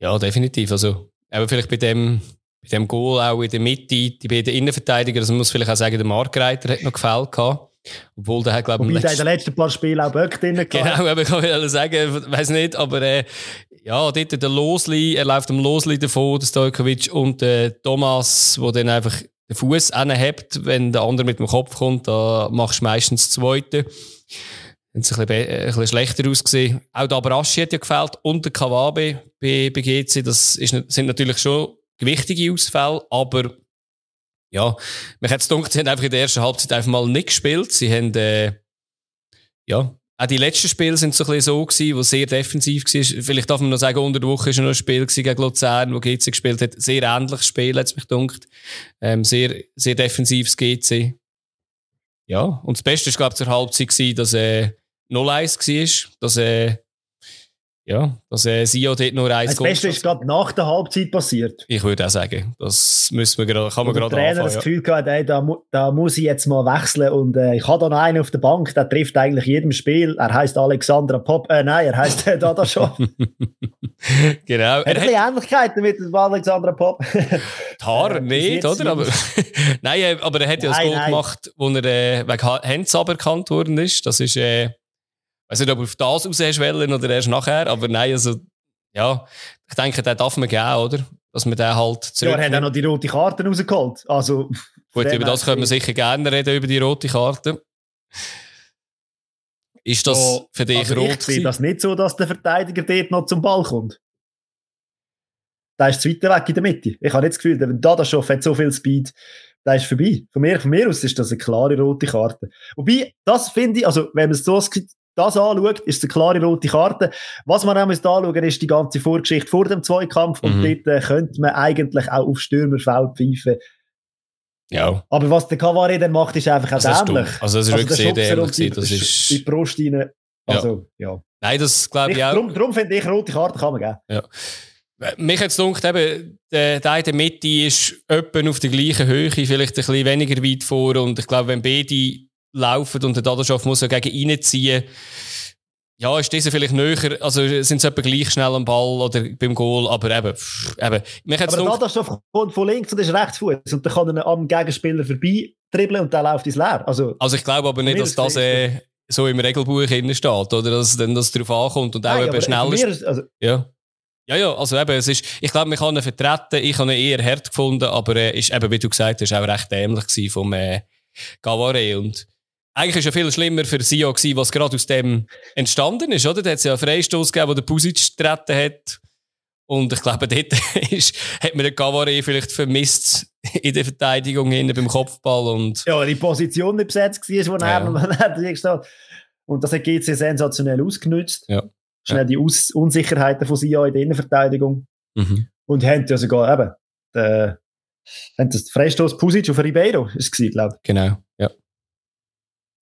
S1: Ja, definitiv. Also, aber vielleicht bei dem bei dem Goal auch in der Mitte, die beiden Innenverteidiger, also man muss vielleicht auch sagen, der Markreiter hat noch gefällt gehabt. Obwohl der hat, glaube
S2: ich, in den letzten paar Spielen auch Böck drin gehabt.
S1: Genau, aber ich kann sagen, weiß nicht, aber äh, ja, dort der Losli, er läuft am Losli davon, der Stojkovic und der Thomas, der dann einfach den Fuß hebt, wenn der andere mit dem Kopf kommt, da machst du meistens das Zweite. Dann ist es ein bisschen, schlechter ausgesehen. Auch der Abraschi hat ja gefällt und der Kawabe bei, bei GC. Das ist, sind natürlich schon gewichtige Ausfälle, aber ja, mich hat es gedacht, sie haben einfach in der ersten Halbzeit einfach mal nicht gespielt. Sie haben, äh, ja, auch die letzten Spiele sind so ein bisschen so gewesen, wo sehr defensiv war. Vielleicht darf man noch sagen, unter der Woche war noch ein Spiel gegen Luzern, wo GC gespielt hat. Sehr ähnliches Spiel, hat es mich gedacht. Ähm, sehr, sehr defensives GC. Ja, und das Beste war, glaube ich, zur Halbzeit gewesen, dass, äh, 0-1 war, dass, äh, ja, dass äh, Sio dort nur eins
S2: Das Beste ist gerade nach der Halbzeit passiert.
S1: Ich würde auch sagen, das müssen wir grad, kann man gerade
S2: anfangen. Der Trainer das Gefühl ja. gehabt, ey, da, da, muss ich jetzt mal wechseln und äh, ich habe da noch einen auf der Bank, der trifft eigentlich jedem Spiel. Er heißt Alexandra Pop, äh, nein, er heißt äh, Dada schon.
S1: genau.
S2: Er hat ein bisschen Ähnlichkeiten mit Alexandra Pop.
S1: die Haare nicht, oder? Aber, nein, äh, aber er hat ja das Goal gemacht, wo er äh, wegen Hands aberkannt worden ist. Das ist äh, weiß nicht, ob du auf das raus hast wollen oder erst nachher, aber nein, also, ja, ich denke, den darf man geben, oder? Dass man den halt
S2: zurück. Ja, er hat auch noch die rote Karte rausgeholt. Also,
S1: Gut, über das können wir sicher gerne reden, über die rote Karte. Ist das so, für dich
S2: also
S1: rot?
S2: Ich sehe das nicht so, dass der Verteidiger dort noch zum Ball kommt. Da ist zweiter Weg in der Mitte. Ich habe nicht das Gefühl, der Dadaschow hat so viel Speed, da ist vorbei. Von mir, von mir aus ist das eine klare rote Karte. Wobei, das finde ich, also wenn man es so das anschaut, ist es eine klare rote Karte. Was man auch anschauen ist die ganze Vorgeschichte vor dem Zweikampf. Und mhm. dort äh, könnte man eigentlich auch auf Stürmerfeld pfeifen.
S1: Ja.
S2: Aber was der Cavalry dann macht, ist einfach auch
S1: also
S2: dämlich.
S1: Also das ist also wirklich sehr dämlich. Das ist...
S2: Die Brust rein. Also, ja. ja.
S1: Nein, das glaube ich, ich auch.
S2: Darum, darum finde ich, rote Karte kann man geben.
S1: Ja. Mich hat es gedacht, eben, der, der in der Mitte ist etwa auf der gleichen Höhe, vielleicht ein bisschen weniger weit vor. Und ich glaube, wenn beide laufen und der Dadaschow muss ja gegen reinziehen, ja, ist dieser vielleicht näher, also sind sie etwa gleich schnell am Ball oder beim Goal, aber eben, pff, eben.
S2: Mich aber der Dadaschow kommt von links und ist Rechtsfuß und dann kann er am Gegenspieler vorbei dribbeln und dann läuft ins Leer. Also,
S1: also ich glaube aber nicht, dass das äh, so im Regelbuch steht, oder dass dann das darauf ankommt und auch Nein, eben schnell ist. Also, ja. Ja, ja, also eben, es ist, ich glaube, man kann ihn vertreten, ich habe ihn eher hart gefunden, aber er äh, ist eben, wie du gesagt hast, auch recht dämlich vom äh, Gavare und eigentlich ist ja viel schlimmer für Sio gewesen, was gerade aus dem entstanden ist, oder? Da hat es ja einen Freistoß gegeben, wo der Pusic getreten hat. Und ich glaube, dort ist, hat man den Gavare vielleicht vermisst in der Verteidigung hinten beim Kopfball. Und
S2: ja, die Position nicht besetzt war, wo ja. er gestanden Und das hat GC sensationell ausgenutzt.
S1: Ja.
S2: Schnell die Aus Unsicherheiten von Sion in der Innenverteidigung. Mhm. Und haben ja sogar eben, den, haben das Freistoß Pusic auf Ribeiro, ist es glaube ich.
S1: Genau, ja.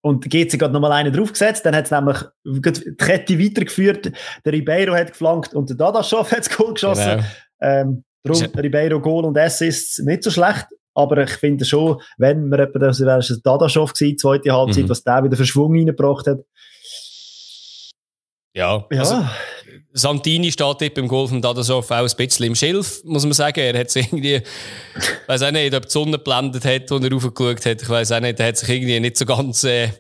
S2: Und GC hat nochmal einen draufgesetzt, dann hat es nämlich die Kette weitergeführt, der Ribeiro hat geflankt und der Dadaschow hat das Goal geschossen. Genau. Ähm, darum Ribeiro Goal und Assists nicht so schlecht, aber ich finde schon, wenn man etwa, das wäre es Dadaschow gewesen, zweite Halbzeit, mhm. was der wieder für Schwung reingebracht hat.
S1: Ja, ja. Also, Santini steht dort beim Golf und Dadaschow auch ein bisschen im Schilf, muss man sagen. Er hat sich irgendwie, ich weiß auch nicht, ob die Sonne geblendet hat, als er raufgeschaut hat. Ich weiß auch nicht, er hat sich irgendwie nicht so ganz äh,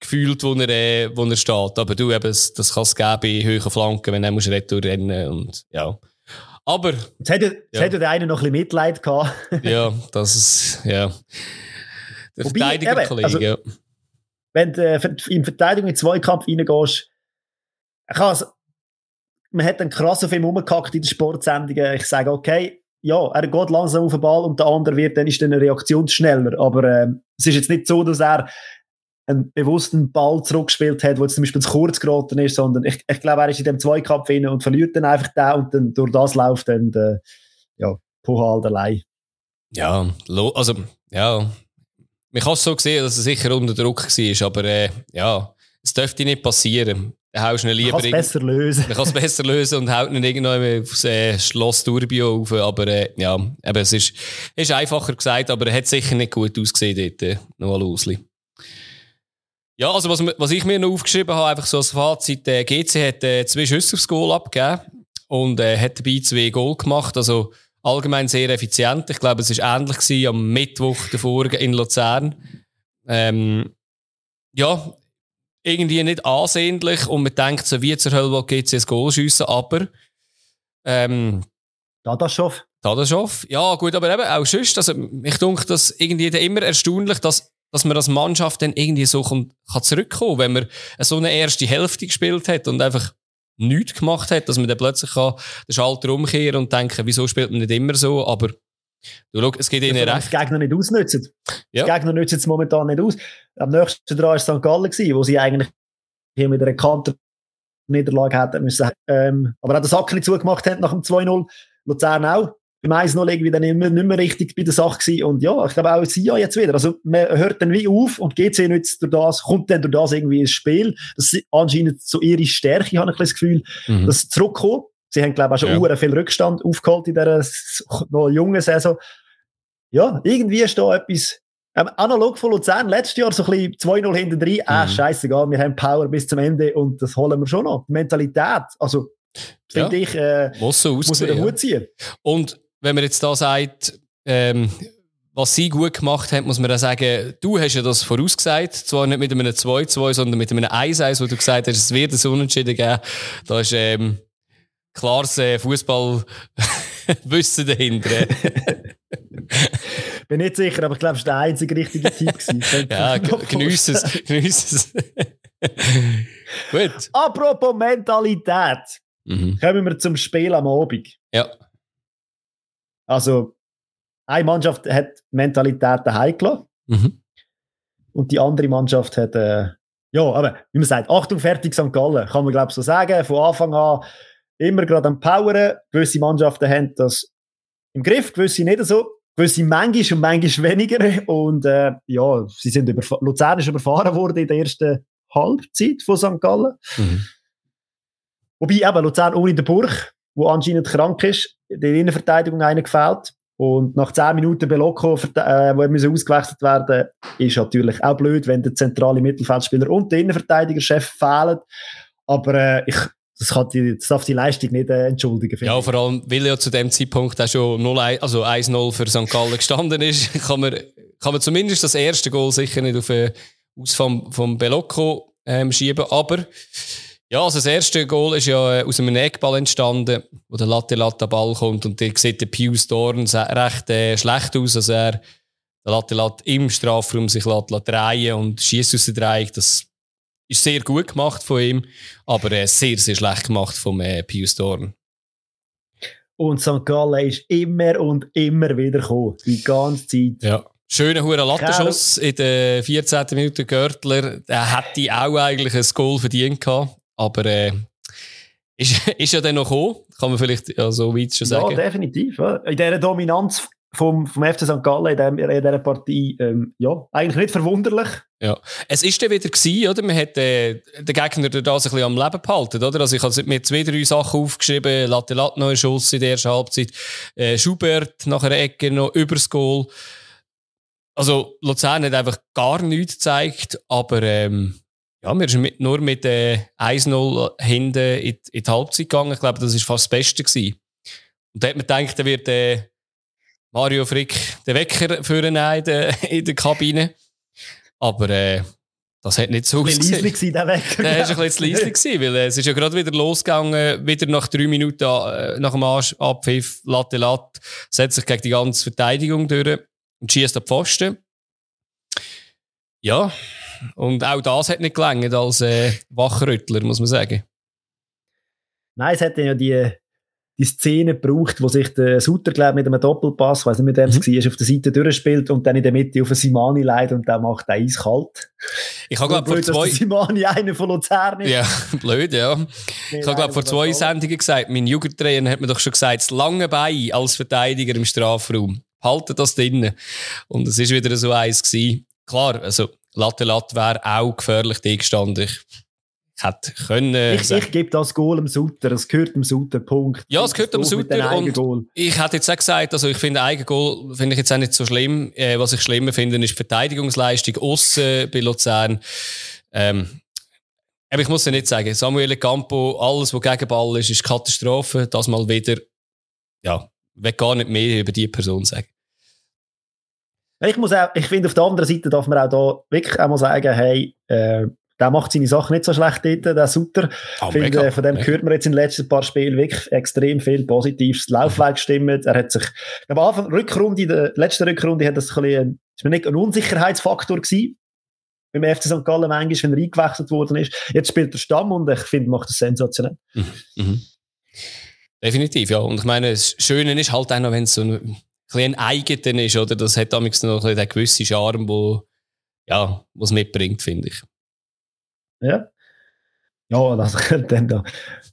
S1: gefühlt, wo er, äh, wo er steht. Aber du, eben, das, kann es geben bei höheren Flanken, wenn er muss retour rennen und ja. Aber...
S2: Jetzt hat ja, ja der eine noch ein bisschen Mitleid gehabt.
S1: ja, das ist, ja. Der Verteidiger-Kollege, also, ja.
S2: Wenn du äh, in Verteidigung in den Zweikampf reingehst, ich has, man hat einen krassen Film umgekackt in den Sportsendungen. Ich sage, okay, ja, er geht langsam auf den Ball und der andere wird, dann ist dann eine Reaktion schneller. Aber äh, es ist jetzt nicht so, dass er einen bewussten Ball zurückgespielt hat, wo jetzt zum Beispiel zu kurz geraten ist, sondern ich, ich glaube, er ist in dem Zweikampf hin und verliert dann einfach da und dann durch das läuft dann der, ja, Puhal allein.
S1: Ja, also, ja, man kann es so sehen, dass er sicher unter Druck war, aber äh, ja, es dürfte nicht passieren. Dann haust du ihn lieber.
S2: Man kann es besser lösen.
S1: Man kann es besser lösen und haut ihn irgendwann aufs äh, Schloss Turbio auf. Aber äh, ja, eben, es ist, ist einfacher gesagt, aber er hat sicher nicht gut ausgesehen dort, äh, Noah Losli. Ja, also was, was ich mir noch aufgeschrieben habe, einfach so als Fazit, äh, GC hat äh, zwei Schüsse aufs Goal abgegeben und äh, hat dabei zwei Goal gemacht. Also allgemein sehr effizient. Ich glaube, es war ähnlich gewesen am Mittwoch davor in Luzern. Ähm, ja, irgendwie nicht ansehnlich und man denkt so, wie zur Hölle geht es Goal schiessen, aber ähm,
S2: Dadaschow.
S1: Dadaschow, ja gut, aber eben auch sonst, also ich denke, das irgendwie immer erstaunlich, dass, dass man als Mannschaft dann irgendwie so kann, kann zurückkommen, wenn man so eine erste Hälfte gespielt hat und einfach nichts gemacht hat, dass man dann plötzlich kann den Schalter umkehren und denken, wieso spielt man nicht immer so, aber Du, schau, es geht ihnen recht.
S2: Die Gegner nicht ausnutzen. Ja. Die Gegner nutzen es momentan nicht aus. Am nächsten dran war St. Gallen, gewesen, wo sie eigentlich hier mit einer Kanter Niederlage hätten müssen. Ähm, aber auch den Sack nicht zugemacht haben nach dem 2-0. Luzern auch. Beim 1-0 irgendwie dann nicht mehr, nicht mehr richtig bei der Sache gewesen. Und ja, ich glaube auch sie ja jetzt wieder. Also man hört dann wie auf und GC nützt durch das, kommt dann durch das irgendwie ins Spiel. Das ist anscheinend so ihre Stärke, habe ich das Gefühl, mhm. dass zurückkommen. Sie haben, glaube ich, auch schon ja. viel Rückstand aufgeholt in dieser noch jungen Saison. Ja, irgendwie ist da etwas, ähm, analog von Luzern, letztes Jahr so ein bisschen 2-0 hinten drin, ah, mhm. ah, scheißegal, wir haben Power bis zum Ende und das holen wir schon noch. Die Mentalität, also, finde ja. ich, äh,
S1: muss, so
S2: muss man den Hut ziehen.
S1: Und wenn man jetzt da sagt, ähm, was sie gut gemacht haben, muss man dann sagen, du hast ja das vorausgesagt, zwar nicht mit einem 2-2, sondern mit einem 1-1, wo du gesagt hast, es wird ein Unentschieden geben. Da ist, ähm, klares äh, Fußballwissen dahinter.
S2: Bin nicht sicher, aber ich glaube, es war der einzige richtige Tipp.
S1: ja, genieße es. Genieße es. Gut.
S2: Apropos Mentalität. Mhm. Kommen wir zum Spiel am Abend.
S1: Ja.
S2: Also, eine Mannschaft hat Mentalität daheim gelassen. Mhm. Und die andere Mannschaft hat, äh, ja, aber wie man sagt, Achtung, fertig St. Gallen, kann man glaube ich so sagen. Von Anfang an immer gerade am Poweren. Gewisse Mannschaften haben das im Griff, gewisse nicht so. gewisse manchmal und manchmal weniger. Und äh, ja, sie sind über, Luzern ist überfahren worden in der ersten Halbzeit von St. Gallen. Mhm. Wobei eben Luzern ohne den Burg, wo anscheinend krank ist, die Innenverteidigung einer gefällt. Und nach 10 Minuten Belocco, äh, wo er ausgewechselt werden ist natürlich auch blöd, wenn der zentrale Mittelfeldspieler und der Innenverteidigerchef fehlen. Aber äh, ich, das, kann die, das darf die Leistung nicht äh, entschuldigen.
S1: Ja, vor allem, weil ja zu dem Zeitpunkt auch schon 0, also 1-0 für St. Gallen gestanden ist, kann man, kann man zumindest das erste Goal sicher nicht auf äh, aus vom, vom Belocco ähm, schieben. Aber ja, also das erste Goal ist ja äh, aus einem Eckball entstanden, wo der Latte Latte Ball kommt und der sieht der Pius Dorn recht äh, schlecht aus, also er der Latte Latte im Strafraum sich lässt, lässt drehen und schießt aus der Dreieck. Das ist sehr gut gemacht von ihm, aber äh, sehr, sehr schlecht gemacht vom äh, Pius Dorn.
S2: Und St. Gallen ist immer und immer wieder gekommen, die ganze Zeit.
S1: Ja. Schöner hoher Lattenschuss in der 14. Minute Görtler. Der hätte auch eigentlich ein Goal verdient gehabt. Aber äh, ist, ist ja dann noch gekommen, kann man vielleicht ja, so weit schon sagen.
S2: Ja, definitiv. Ja. In dieser Dominanz vom, vom FC St. Gallen in, dem, in dieser Partie, ähm, ja, eigentlich nicht verwunderlich.
S1: Ja, es ist dann wieder gewesen, oder? Man hat äh, den Gegner da ein bisschen am Leben behalten, oder? Also ich habe mir zwei, drei Sachen aufgeschrieben. Latte Latte noch Schuss in der ersten Halbzeit. Äh, Schubert nach einer Ecke noch übers Goal. Also Luzern hat einfach gar nichts gezeigt, aber ähm, ja, wir sind mit, nur mit äh, 1-0 hinten in, in, die Halbzeit gegangen. Ich glaube, das war fast das Beste. Gewesen. Und da hat man gedacht, da wird äh, Mario Frick den Wecker führen in der, in der Kabine. Aber äh, das hat nicht so
S2: ausgesehen. Leislich der Wecker.
S1: Der war ein bisschen leislich, gewesen, weil äh, es ist ja gerade wieder losgegangen, wieder nach drei Minuten äh, nach dem Abpfiff, Latte Latte, setzt sich gegen die ganze Verteidigung durch und schießt den Pfosten. Ja, und auch das hat nicht gelangt als äh, Wachrüttler, muss man sagen.
S2: Nein, es hat ja die, die Szene gebraucht, wo sich der Sutter, glaube mit einem Doppelpass, weiß nicht, mit dem es mhm. war, auf der Seite durchspielt und dann in der Mitte auf einen Simani leitet und der macht den eiskalt.
S1: Ich habe glaube vor zwei...
S2: Simani einer von Luzern ist.
S1: Ja, blöd, ja. ich habe glaube vor zwei Sendungen gesagt, mein Jugendtrainer hat mir doch schon gesagt, das lange Bein als Verteidiger im Strafraum. Haltet das drinnen. Und es war wieder so eins gewesen. Klar, also Latte Latte wäre auch gefährlich gestanden. Ich hätte können.
S2: Ich, ich gebe das Goal dem Sutter, es gehört dem Sutter, Punkt.
S1: Ja, es gehört dem Sutter. Und ich hätte jetzt auch gesagt, also ich finde Eigengoal finde ich jetzt auch nicht so schlimm. Äh, was ich schlimmer finde, ist Verteidigungsleistung aussen bei Luzern. Ähm, aber ich muss ja nicht sagen, Samuel Campo, alles, was gegen Ball ist, ist Katastrophe. Das mal wieder, ja, ich will gar nicht mehr über diese Person sagen.
S2: Ich muss auch, ich finde, auf der anderen Seite darf man auch da wirklich einmal sagen, hey, äh, der macht seine Sachen nicht so schlecht dort, der Sutter. Oh, finde, mega, von dem mega. hört man jetzt in den letzten paar Spielen wirklich extrem viel Positives. Laufweg gestimmt. Er hat sich, am Anfang, Rückrunde, in der letzten Rückrunde, hat das ein bisschen, ist mir nicht ein Unsicherheitsfaktor gewesen. Beim FC St. Gallen manchmal, wenn er eingewechselt worden ist. Jetzt spielt er Stamm und ich finde, macht das sensationell. Mhm. Mhm.
S1: Definitiv, ja. Und ich meine, das Schöne ist halt auch noch, wenn es so ein ein eigen ist, oder? Das hat damals noch ein den gewissen Charme, wo, ja, was mitbringt, finde ich.
S2: Ja. Ja, das dann da.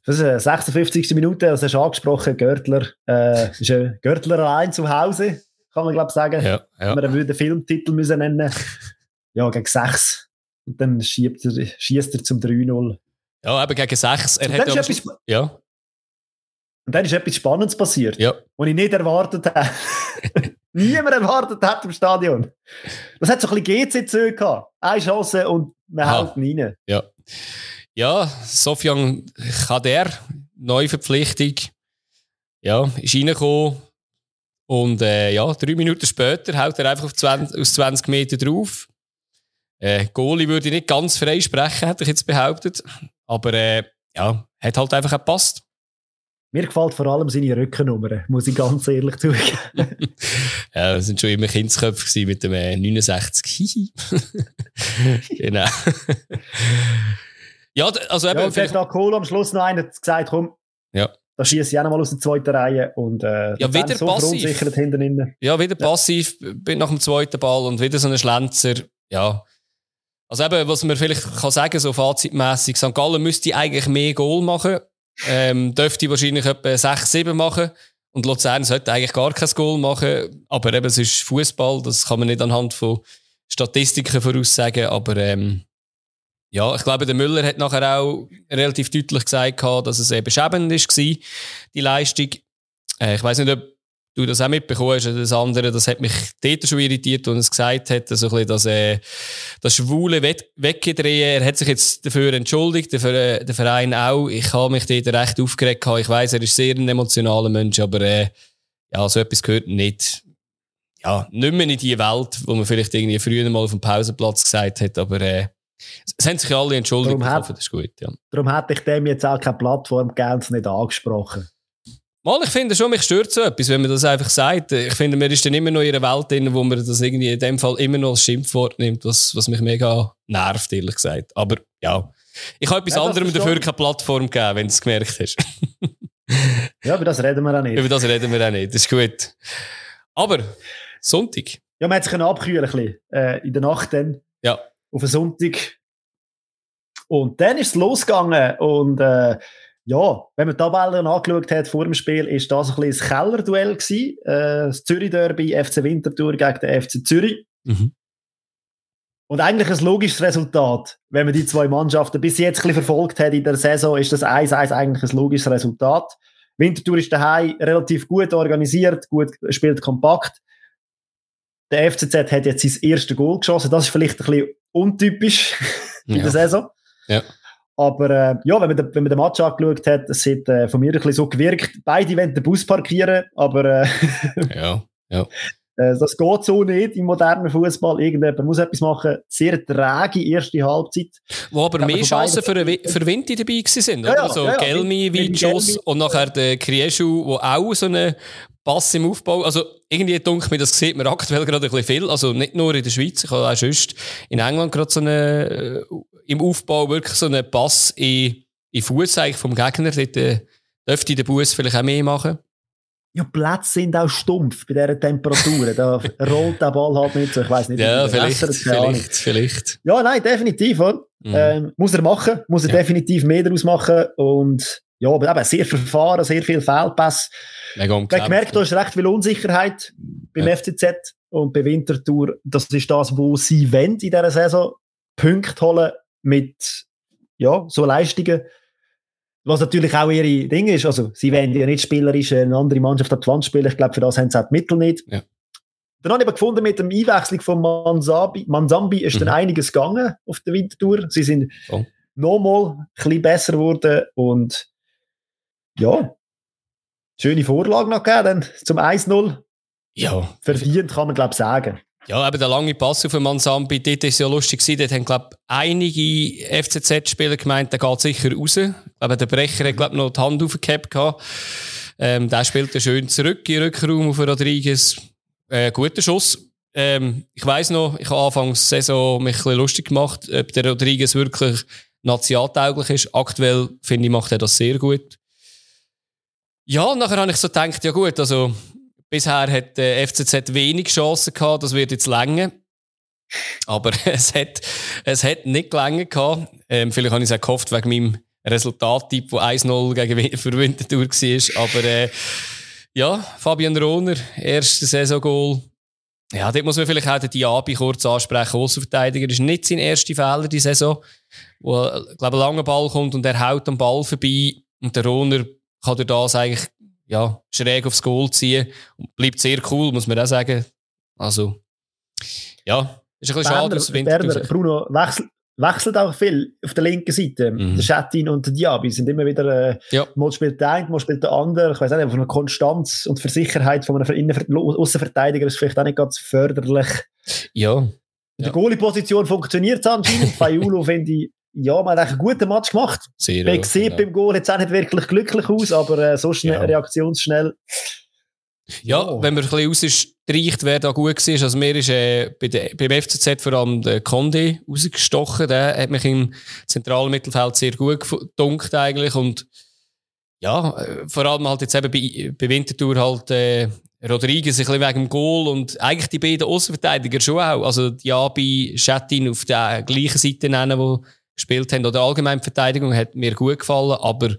S2: Das ist eine 56. Minute, das hast du angesprochen, Görtler, äh, ist ein Görtler allein zu Hause, kann man glaube ich sagen. Ja, ja. Man würde den Filmtitel müssen nennen. ja, gegen 6. Und dann schiebt er, schießt er zum 3-0.
S1: Ja, eben gegen 6. Er hat
S2: etwas, ja. Und dann ist etwas Spannendes passiert,
S1: ja.
S2: was ich nicht erwartet habe. Niemand erwartet hat im Stadion. Das hat so ein bisschen GCC gehabt. Eine Chance und wir halten rein.
S1: Ja. Ja, Sofian Kader, Neuverpflichtung, ja, ist reingekommen. Und äh, ja, drei Minuten später haut er einfach auf 20, aus 20 Meter drauf. Äh, Goalie würde ich nicht ganz frei sprechen, hätte ich jetzt behauptet. Aber äh, ja, hat halt einfach gepasst.
S2: Mir gefällt vor allem seine Rückennummer, muss ich ganz ehrlich zugeben.
S1: ja, das sind schon immer Kindsköpfe mit dem 69. Äh, genau. ja, also eben.
S2: Ja, und da Kohl am Schluss noch einer gesagt, komm,
S1: ja.
S2: da schieße ich auch noch mal aus der zweiten Reihe und äh,
S1: ja, wieder so passiv.
S2: hinten innen.
S1: Ja, wieder ja. passiv bin nach dem zweiten Ball und wieder so ein Schlenzer. Ja. Also eben, was man vielleicht kann sagen, so fazitmässig, St. Gallen müsste eigentlich mehr Goal machen ähm, dürfte wahrscheinlich etwa 6, 7 machen. Und Luzern sollte eigentlich gar kein Goal machen. Aber eben, es ist Fußball, das kann man nicht anhand von Statistiken voraussagen. Aber ähm, ja, ich glaube, der Müller hat nachher auch relativ deutlich gesagt, dass es eben schäbend war, die Leistung. Äh, ich weiß nicht, ob du das auch mitbekommen hast. Das andere, das hat mich dort schon irritiert, er es gesagt hat, so ein bisschen, dass äh, das Schwule weggedreht. Er hat sich jetzt dafür entschuldigt, der, der Verein auch. Ich habe mich dort recht aufgeregt. Ich weiß, er ist sehr ein emotionaler Mensch, aber äh, ja, so etwas gehört nicht. Ja, nicht mehr in die Welt, wo man vielleicht irgendwie früher mal auf dem Pausenplatz gesagt hat, aber äh, es haben sich alle entschuldigt.
S2: Darum hat, das ist gut, ja. Darum hätte ich dem jetzt auch keine Plattform gegeben und nicht angesprochen.
S1: Mal, ich finde schon, mich stört so etwas, wenn man das einfach sagt. Ich finde, man ist dann immer noch in einer Welt drin, wo man das irgendwie in dem Fall immer noch als Schimpfwort nimmt, was, was mich mega nervt, ehrlich gesagt. Aber ja, ich habe etwas ja, anderem dafür keine Plattform gegeben, wenn du es gemerkt hast.
S2: ja, über das reden wir auch nicht.
S1: Über das reden wir auch nicht, das ist gut. Aber, Sonntag.
S2: Ja, man hat sich abkühlen ein bisschen, äh, in der Nacht dann.
S1: Ja.
S2: Auf einen Sonntag. Und dann ist es losgegangen und äh, ja, wenn man die Tabellen angeschaut hat vor dem Spiel, ist das ein bisschen ein Kellerduell gewesen. Äh, das Zürich-Derby, FC Winterthur gegen den FC Zürich. Mhm. Und eigentlich ein logisches Resultat, wenn man die zwei Mannschaften bis jetzt ein bisschen verfolgt hat in der Saison, ist das 1-1 eigentlich ein logisches Resultat. Winterthur ist daheim relativ gut organisiert, gut spielt kompakt. Der FCZ hat jetzt sein erstes Goal geschossen. Das ist vielleicht ein bisschen untypisch in ja. der Saison.
S1: Ja.
S2: Aber äh, ja, wenn man, den, wenn man den Match angeschaut hat, es hat äh, von mir ein bisschen so gewirkt. Beide wollen den Bus parkieren, aber äh,
S1: ja, ja.
S2: Äh, das geht so nicht im modernen Fußball. Irgendjemand muss etwas machen. Sehr träge erste Halbzeit.
S1: Wo aber mehr Chancen für, für Winter dabei waren, oder? Ja, ja, also ja, Gelmi, Weitschuss und nachher der Krieschu, der auch so eine Pass im Aufbau. Also, irgendwie dunkel mir, das sieht man aktuell gerade ein bisschen viel. Also, nicht nur in der Schweiz, ich habe auch sonst in England gerade so eine, äh, im Aufbau wirklich so einen Pass in, in Fuß vom Gegner. Dort äh, dürfte der Bus vielleicht auch mehr machen.
S2: Ja, Plätze sind auch stumpf bei dieser Temperatur. da rollt der Ball halt nicht so. Ich weiß nicht,
S1: ja, vielleicht, vielleicht, vielleicht.
S2: Ja, nein, definitiv. Mhm. Ähm, muss er machen, muss er ja. definitiv mehr daraus machen. Und ja, aber eben sehr verfahren, sehr viel Fehlpass. Mega Man gemerkt, da ist recht viel Unsicherheit beim ja. FCZ und bei Winterthur. Das ist das, wo sie wollen in dieser Saison. Punkte holen mit ja, so Leistungen. Was natürlich auch ihre Dinge ist. Also, sie wollen ja nicht spielerisch eine andere Mannschaft an die Wand spielen. Ich glaube, für das haben sie auch die Mittel nicht. Ja. Dann habe ich aber gefunden, mit dem Einwechslung von Manzabi, Manzambi ist mhm. dann einiges gegangen auf der Wintertour. Sie sind oh. nochmal ein bisschen besser geworden und ja, schöne Vorlage noch gegeben, dann zum 1-0.
S1: Ja.
S2: Verdient, kann man, glaube ich, sagen.
S1: Ja, eben der lange Pass auf Mansambi, dort war es ja lustig dort haben, glaube einige FCZ-Spieler gemeint, der geht sicher raus. Aber der Brecher hat, glaube noch die Hand aufgehabt gehabt. Ähm, der spielte schön zurück in Rückraum auf Rodriguez. Äh, guter Schuss. Ähm, ich weiss noch, ich habe anfangs der Saison mich ein bisschen lustig gemacht, ob der Rodriguez wirklich nationaltauglich ist. Aktuell, finde ich, macht er das sehr gut. Ja, und nachher habe ich so gedacht, ja gut, also bisher hat der FCZ wenig Chancen gehabt, das wird jetzt länger. Aber es hat, es hat nicht länger gehabt. Ähm, vielleicht habe ich es auch gehofft wegen meinem Resultattipp, wo 1-0 gegen für Winterthur war. Aber äh, ja, Fabian Rohner, erstes Saisongoal. Ja, dort muss man vielleicht auch den Diaby kurz ansprechen. Außenverteidiger ist nicht sein erster Fehler die Saison, wo, ich glaube, ein langer Ball kommt und er haut am Ball vorbei und der Rohner kann durch das eigentlich ja, schräg aufs Goal ziehen bleibt sehr cool, muss man auch sagen. Also, ja, ist ein bisschen
S2: Berner, schade, dass Berner, Bruno wechselt, wechselt auch viel auf der linken Seite. Mhm. Der Schattin und der Diaby sind immer wieder, äh, ja. mal spielt der eine, mal spielt der andere. Ich weiß nicht, von einer Konstanz und Versicherheit von einem Außenverteidiger ist vielleicht auch nicht ganz förderlich.
S1: Ja.
S2: In der ja. Goalie-Position funktioniert es anscheinend. Faiulo finde ich ja, man hat einen guten Match gemacht.
S1: Sehr,
S2: Man sieht ja. beim Goal jetzt auch nicht wirklich glücklich aus, aber äh, so schnell, ja. reaktionsschnell.
S1: Ja, oh. wenn man ein bisschen rausstreicht, wer da gut war. Also mir ist äh, bei der, beim FCZ vor allem der Conde rausgestochen. Der hat mich im zentralen Mittelfeld sehr gut gedunkt eigentlich. Und ja, äh, vor allem halt jetzt eben bei, bei Winterthur halt äh, Rodriguez ein bisschen wegen dem Goal und eigentlich die beiden Außenverteidiger schon auch. Also die Abi Schettin auf der gleichen Seite nennen, wo gespielt haben. Oder allgemein die Verteidigung hat mir gut gefallen, aber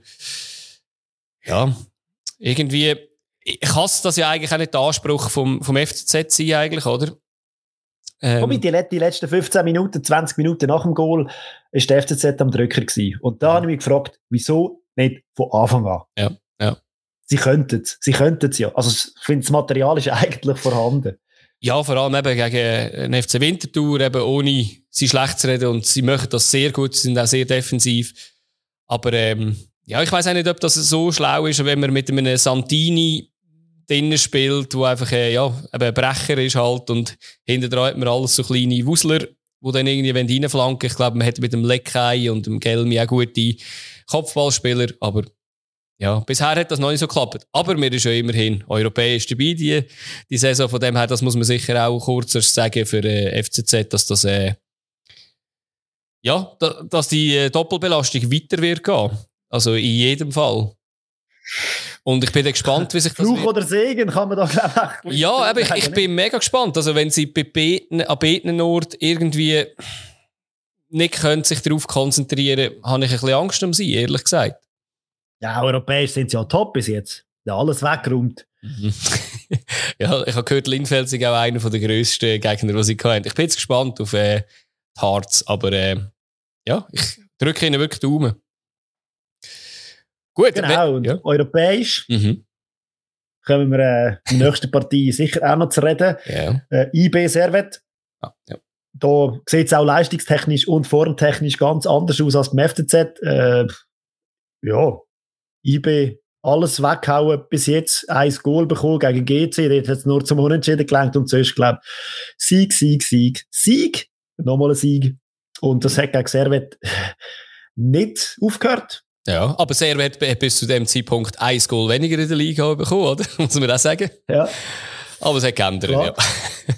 S1: ja, irgendwie, ich hasse das ja eigentlich auch nicht der Anspruch vom, vom FCZ sein, eigentlich, oder?
S2: Ähm, Wobei, die, die letzten 15 Minuten, 20 Minuten nach dem Goal, ist der FCZ am Drücker gewesen. Und da habe ich mich gefragt, wieso nicht von Anfang an?
S1: Ja, ja.
S2: Sie könnten es, sie könnten es ja. Also, ich finde, das Material ist eigentlich vorhanden.
S1: Ja, vor allem eben gegen den FC Winterthur, eben ohne sie schlecht zu reden. Und sie machen das sehr gut, sie sind auch sehr defensiv. Aber ähm, ja, ich weiß auch nicht, ob das so schlau ist, wenn man mit einem Santini drinnen spielt, wo einfach äh, ja, eben ein Brecher ist halt und hinten dran hat man alles so kleine Wusler, die dann irgendwie reinflanken Ich glaube, man hat mit dem Leckei und dem Gelmi auch gute Kopfballspieler, aber ja, bisher hat das noch nicht so geklappt. Aber wir sind ja immerhin europäisch dabei, die, die Saison. Von dem her, das muss man sicher auch kurz sagen für äh, FCZ, dass das, äh, ja, da, dass die äh, Doppelbelastung weiter wird gehen. Also in jedem Fall. Und ich bin dann gespannt, wie sich
S2: das. Fluch oder Segen kann man da
S1: glaube ich. Ja, aber ich, ich bin mega gespannt. Also, wenn sie bei beten, an beten Ort irgendwie nicht können sich darauf konzentrieren, habe ich ein bisschen Angst um sie, ehrlich gesagt.
S2: Ja, europäisch sind sie ja top bis jetzt. Ja, alles weggeräumt.
S1: Ja, ich habe gehört, Lindfeld ist auch einer der grössten Gegner, die sie hatten. Ich bin jetzt gespannt auf äh, die Harz, aber äh, ja, ich drücke ihnen wirklich Daumen.
S2: Gut, genau. Und ja. europäisch mhm. kommen wir äh, in der nächsten Partie sicher auch noch zu reden. Ja. Äh, IB Servet. Ah, ja. Da sieht es auch leistungstechnisch und formtechnisch ganz anders aus als beim FCZ. Äh, ja, IB alles weghauen, bis jetzt ein Goal bekommen gegen GC, dort hat es nur zum Unentschieden gelangt und zuerst, glaube Sieg, Sieg, Sieg, Sieg, nochmal ein Sieg. Und das hat gegen Servet nicht aufgehört.
S1: Ja, aber Servet hat bis zu dem Zeitpunkt ein Goal weniger in der Liga bekommen, oder? Muss man das sagen?
S2: Ja.
S1: Aber es hat geändert, ja.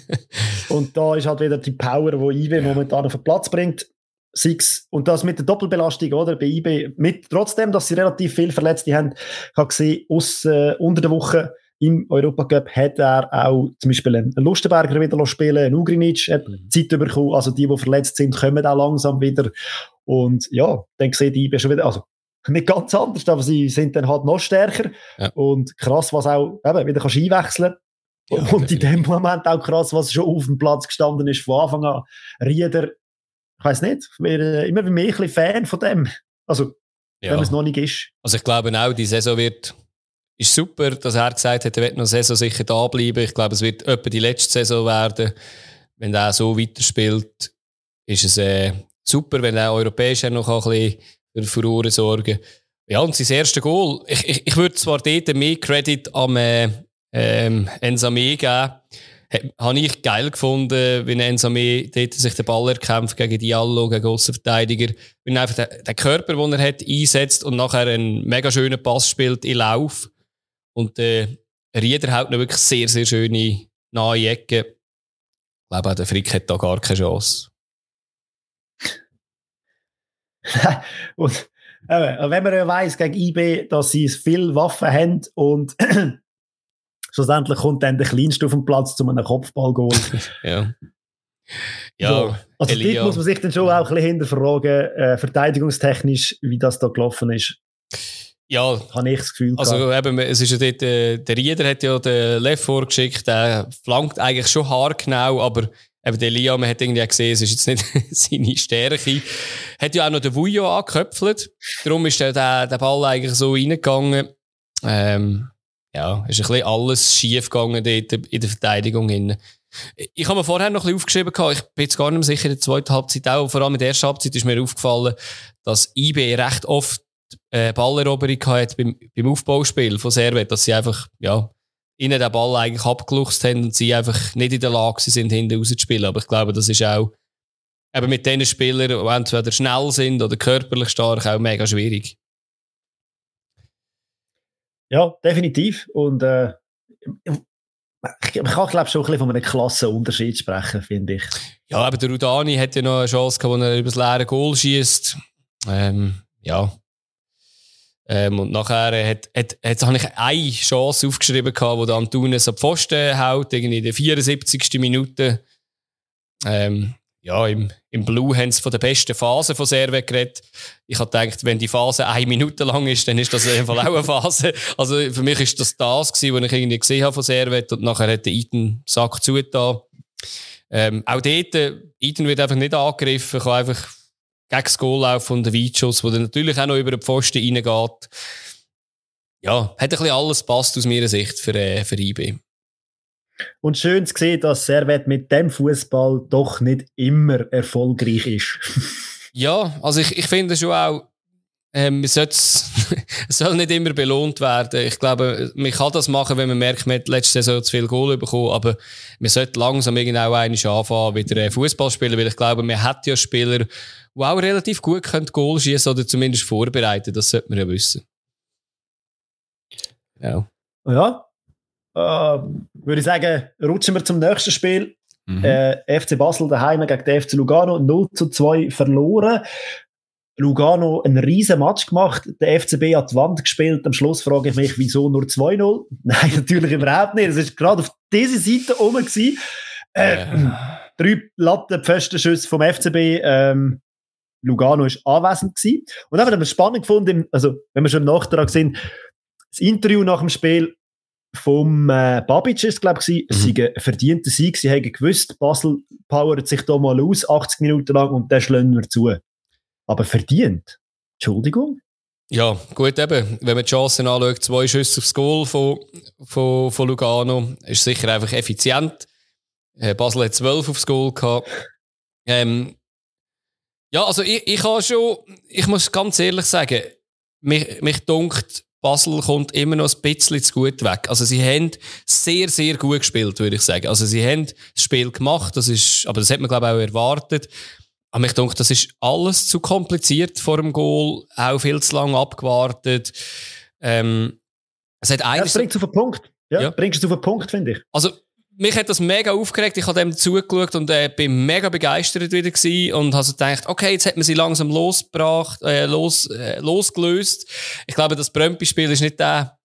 S2: und da ist halt wieder die Power, die IB ja. momentan auf den Platz bringt. Six. Und das mit der Doppelbelastung, oder? Bei IB, mit, trotzdem, dass sie relativ viele Verletzte haben, ich habe gesehen, aus, äh, unter der Woche im Europacup hat er auch zum Beispiel einen Lustenberger wieder spielen, einen Ugrinic hat mhm. Zeit bekommen, also die, die verletzt sind, kommen auch langsam wieder. Und ja, dann sieht IB schon wieder, also nicht ganz anders, aber sie sind dann halt noch stärker. Ja. Und krass, was auch eben, wieder kannst einwechseln ja, und in dem Moment auch krass, was schon auf dem Platz gestanden ist von Anfang an. Rieder ich weiß nicht, ich wäre immer mehr ein bisschen Fan von dem. Also, ja. wenn es noch nicht ist.
S1: Also ich glaube auch, die Saison wird ist super, dass er gesagt hat, er wird noch eine Saison sicher da bleiben. Ich glaube, es wird etwa die letzte Saison werden. Wenn er so weiterspielt, ist es äh, super, wenn er europäisch noch ein bisschen für Furore sorgen Ja, und sein erstes Goal, ich, ich, ich würde zwar dort mehr Credit am äh, ähm, Ensame geben, habe ich geil gefunden, wenn Ensame dort sich den Ball erkämpft gegen Diallo, gegen Außenverteidiger. Wenn er einfach den, den, Körper, den er hat, einsetzt und nachher einen mega schönen Pass spielt in Lauf. Und äh, Rieder haut noch wirklich sehr, sehr schöne nahe Ecken. Ich glaube, auch der Frick hat da gar keine Chance.
S2: und äh, wenn man ja weiss gegen IB, dass sie viele Waffen haben und schlussendlich kommt dann der Kleinste auf den Platz zu einem Kopfballgoal.
S1: ja.
S2: Ja, so. Also Elia. dort muss man sich dann schon auch ein bisschen hinterfragen, äh, verteidigungstechnisch, wie das da gelaufen ist.
S1: Ja.
S2: Habe ich das Gefühl
S1: Also eben, es ist ja dort, äh, der Rieder hat ja den Lev vorgeschickt, der flankt eigentlich schon haargenau, aber eben der Elia, man hat irgendwie gesehen, es ist jetzt nicht seine Stärke. Hat ja auch noch den Vujo angeköpfelt, darum ist der, der, der Ball eigentlich so reingegangen. Ähm, ja, ist ein bisschen alles schief gegangen dort in der Verteidigung. Ich habe mir vorher noch ein bisschen aufgeschrieben, ich bin jetzt gar nicht mehr sicher, in der zweiten Halbzeit auch, vor allem in der ersten Halbzeit ist mir aufgefallen, dass IB recht oft äh, Balleroberung hat beim, beim Aufbauspiel von Servet, dass sie einfach, ja, ihnen den Ball eigentlich abgeluchst haben und sie einfach nicht in der Lage sind, hinten rauszuspielen. Aber ich glaube, das ist auch eben mit den Spielern, die entweder schnell sind oder körperlich stark, auch mega schwierig.
S2: Ja, definitiv. Und äh, ich, ich kann, glaube schon ein bisschen von einem Klassenunterschied sprechen, finde ich.
S1: Ja, aber der Rudani hat ja noch eine Chance gehabt, wo er über das leere Goal schießt. Ähm, ja. Ähm, und nachher hat, hat, hat habe ich eine Chance aufgeschrieben, gehabt, wo der Antunes am Pfosten haut, irgendwie in der 74. Minute. Ähm, ja, im, im Blue haben sie von der besten Phase von Servet geredet. Ich habe gedacht, wenn die Phase eine Minute lang ist, dann ist das in Fall auch eine Phase. Also für mich ist das das gewesen, was ich irgendwie gesehen habe von Servet und nachher hat der Iten Sack zugetan. Ähm, auch dort, Iten wird einfach nicht angegriffen, kann einfach gegen das Goal laufen und der Weitschuss, der natürlich auch noch über den Pfosten reingeht. Ja, hat ein bisschen alles passt aus meiner Sicht für, äh, für IB.
S2: Und schön zu sehen, dass Servet mit dem Fußball doch nicht immer erfolgreich ist.
S1: ja, also ich, ich finde schon auch, ähm, es soll nicht immer belohnt werden. Ich glaube, man kann das machen, wenn man merkt, man hat letzte Saison zu viel Goal bekommen, aber man sollte langsam irgendwie auch anfangen, wieder äh, Fußball spielen, weil ich glaube, man hat ja Spieler, die auch relativ gut können Goal schießen oder zumindest vorbereiten. Das sollte man ja wissen.
S2: Ja. Ja, würde ich sagen, rutschen wir zum nächsten Spiel. Mhm. Äh, FC Basel daheim gegen den FC Lugano 0 zu 2 verloren. Lugano einen riesen Match gemacht. Der FCB hat die Wand gespielt. Am Schluss frage ich mich, wieso nur 2-0? Nein, natürlich überhaupt nicht. Es war gerade auf dieser Seite oben. Äh, drei Lattenpfostenschüsse vom FCB. Ähm, Lugano war anwesend gewesen. Und dann haben wir spannend gefunden, also, wenn wir schon im Nachtrag sind, das Interview nach dem Spiel vom äh, Babic ist, glaube ich, es mhm. ein verdienter Sieg. Sie haben gewusst, Basel powert sich da mal aus, 80 Minuten lang, und dann schlagen wir zu. Aber verdient? Entschuldigung?
S1: Ja, gut eben. Wenn man die Chancen anschaut, zwei Schüsse aufs Goal von, von, von Lugano, ist sicher einfach effizient. Äh, Basel hat zwölf aufs Goal gehabt. Ähm, ja, also ich, ich habe schon, ich muss ganz ehrlich sagen, mich, mich dunkt, Basel kommt immer noch ein bisschen zu gut weg. Also sie haben sehr, sehr gut gespielt, würde ich sagen. Also sie haben das Spiel gemacht, das ist, aber das hat man glaube ich auch erwartet. Aber ich denke, das ist alles zu kompliziert vor dem Goal, auch viel zu lange abgewartet. Ähm,
S2: es hat ja, das bringt es auf den Punkt. Ja, ja. bringst es auf den Punkt, finde ich.
S1: Also mich hat das mega aufgeregt. Ich habe dem zugeschaut und äh, bin mega begeistert wieder gewesen und habe so gedacht, okay, jetzt hat man sie langsam losgebracht, äh, los, äh, losgelöst. Ich glaube, das Brömpi-Spiel ist nicht der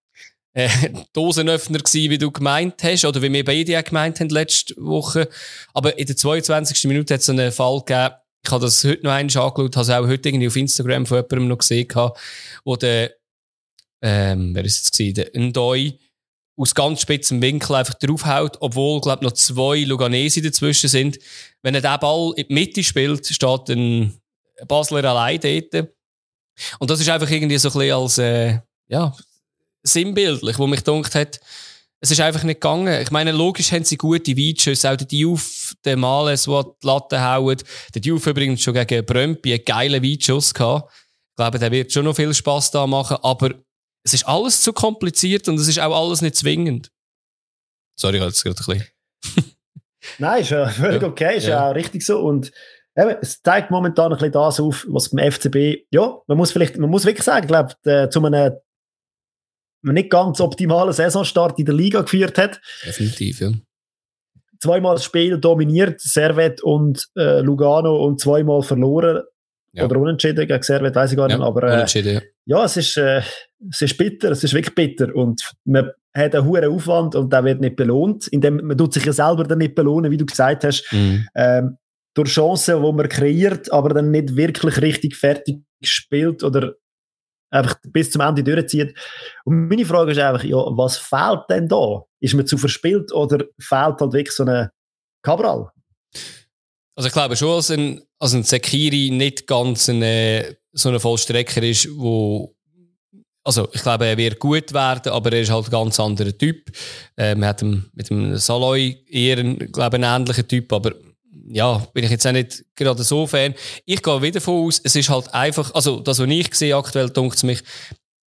S1: äh, Dosenöffner gewesen, wie du gemeint hast, oder wie wir beide auch gemeint haben letzte Woche. Aber in der 22. Minute hat es einen Fall gegeben, ich habe das heute noch einmal angeschaut, habe es auch heute irgendwie auf Instagram von jemandem noch gesehen, wo der, ähm, wer ist es gewesen, der Ndoi, aus ganz spitzem Winkel einfach draufhaut, obwohl, glaube noch zwei Luganesi dazwischen sind. Wenn er den Ball in die Mitte spielt, steht ein Basler allein dort. Und das ist einfach irgendwie so ein bisschen als, äh, ja, sinnbildlich, wo mich gedacht hat, es ist einfach nicht gegangen. Ich meine, logisch haben sie gute Weitschüsse, auch der Diouf, der Males, der die Latte haut. Der Diouf übrigens schon gegen Brömpi einen geilen Weitschuss gehabt. Ich glaube, der wird schon noch viel Spass da machen, aber es ist alles zu kompliziert und es ist auch alles nicht zwingend. Sorry, ich habe jetzt gerade ein bisschen.
S2: Nein, ist ja völlig ja. okay, ist ja. auch richtig so. Und eben, es zeigt momentan ein bisschen das auf, was beim FCB, ja, man muss vielleicht, man muss wirklich sagen, ich glaube, zu einem nicht ganz optimalen Saisonstart in der Liga geführt hat.
S1: Definitiv, ja.
S2: Zweimal das Spiel dominiert, Servet und äh, Lugano und zweimal verloren. Ja. Oder unentschieden gegen Servet, weiß ich gar nicht. Ja, aber äh, ja. ja, es ist, äh, es ist bitter, es ist wirklich bitter. Und man hat einen hohen Aufwand und der wird nicht belohnt. Indem, man tut sich ja selber dann nicht belohnen, wie du gesagt hast. Mhm. Ähm, durch Chancen, die man kreiert, aber dann nicht wirklich richtig fertig spielt oder einfach bis zum Ende durchzieht. Und meine Frage ist einfach, ja, was fehlt denn da? Ist man zu verspielt oder fehlt halt wirklich so eine Cabral?
S1: Also ich glaube schon, dass ein, also ein Sekiri nicht ganz eine, so ein Vollstrecker ist, wo also ich glaube, er wird gut werden, aber er ist halt ein ganz anderer Typ. Äh, man hat mit dem Saloy eher einen, glaube einen ähnlichen Typ, aber ja, bin ich jetzt auch nicht gerade so Fan. Ich gehe wieder davon aus, es ist halt einfach, also das, was ich sehe aktuell, denkt es mich,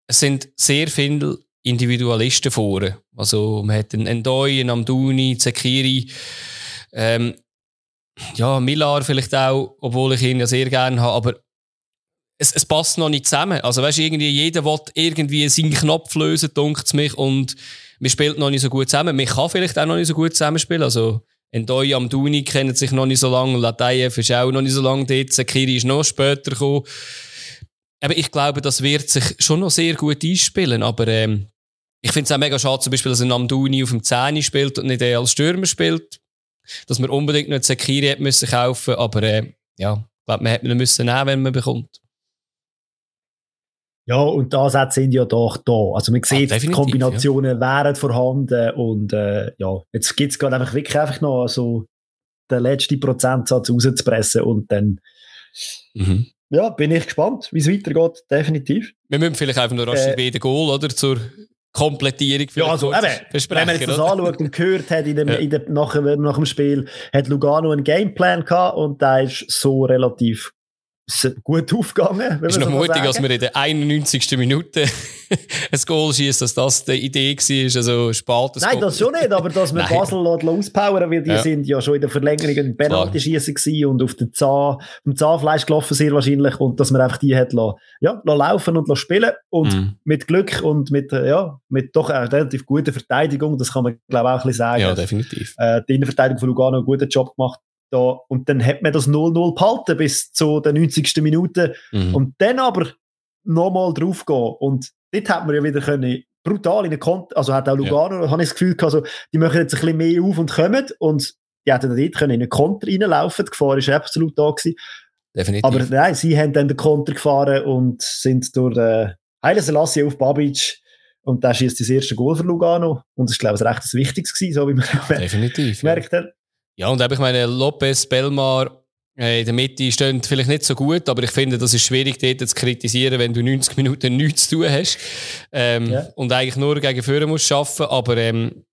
S1: es sind sehr viele Individualisten vorne. Also man hat einen Endoi, einen Amduni, Zekiri, ähm, ja, Millar vielleicht auch, obwohl ich ihn ja sehr gerne habe, aber es, es passt noch nicht zusammen. Also weißt, irgendwie jeder will irgendwie seinen Knopf lösen, dunkt es mich, und man spielt noch nicht so gut zusammen. Man kann vielleicht auch noch nicht so gut zusammenspielen. Also Endoi am Duni kennen sich noch nicht so lange, Latayev ist auch noch nicht so lange dort, Sekiri ist noch später gekommen. Aber ich glaube, das wird sich schon noch sehr gut einspielen, aber ähm, ich finde es auch mega schade, zum Beispiel, dass ein Amduni auf dem 10 spielt und nicht als Stürmer spielt. Dass man unbedingt noch Sekiri hätte müssen kaufen, aber äh, ja, ich glaube, man hätte ihn müssen nehmen, wenn man bekommt.
S2: Ja, und Ansätze sind ja doch da. Also man sieht, ah, die Kombinationen ja. wären vorhanden und äh, ja, jetzt gibt es gerade einfach wirklich einfach noch so den letzten Prozentsatz rauszupressen und dann mhm. ja, bin ich gespannt, wie es weitergeht, definitiv.
S1: Wir müssen vielleicht einfach noch rasch äh, den Goal, oder, zur Komplettierung
S2: Ja, also eben, wenn man jetzt das anschaut und gehört hat, in dem, ja. in dem, nach, nach dem Spiel, hat Lugano einen Gameplan gehabt und der ist so relativ gut aufgegangen.
S1: Ist noch mutig, als wir in der 91. Minute ein Goal schießt, dass das die Idee war. Also spät
S2: Nein, das schon nicht, aber dass wir Nein. Basel auspowern, weil die ja. sind ja schon in der Verlängerung ein Penalty schießen und auf den Zahn, vom Zahnfleisch gelaufen sehr wahrscheinlich und dass man einfach die hat lassen, ja, lassen laufen und lassen spielen und mhm. mit Glück und mit, äh, ja, mit doch einer relativ guter Verteidigung, das kann man glaube ich auch ein bisschen sagen.
S1: Ja, definitiv.
S2: Äh, die Innenverteidigung von Lugano einen guten Job gemacht da, und dann hat man das 0-0 behalten bis zu der 90. Minute. Mhm. Und dann aber nochmal drauf gehen. Und dort hat man ja wieder können, brutal in den Konter, also hat auch Lugano, ja. habe ich das Gefühl gehabt, also, die machen jetzt ein bisschen mehr auf und kommen. Und die hätten dort können in einen Konter reinlaufen. Die Gefahr war absolut da gewesen. Definitiv. Aber nein, sie haben dann den Konter gefahren und sind durch den Heile Selassie auf Babic und da schießt das erste Goal für Lugano. Und das ist, glaube ich, recht das Wichtigste so wie man
S1: Definitiv, gemerkt
S2: hat.
S1: Ja, und ich meine, Lopez, Belmar äh, in der Mitte stehen vielleicht nicht so gut, aber ich finde, das ist schwierig, dort zu kritisieren, wenn du 90 Minuten nichts zu tun hast ähm, ja. und eigentlich nur gegen Führer musst arbeiten. Aber ähm,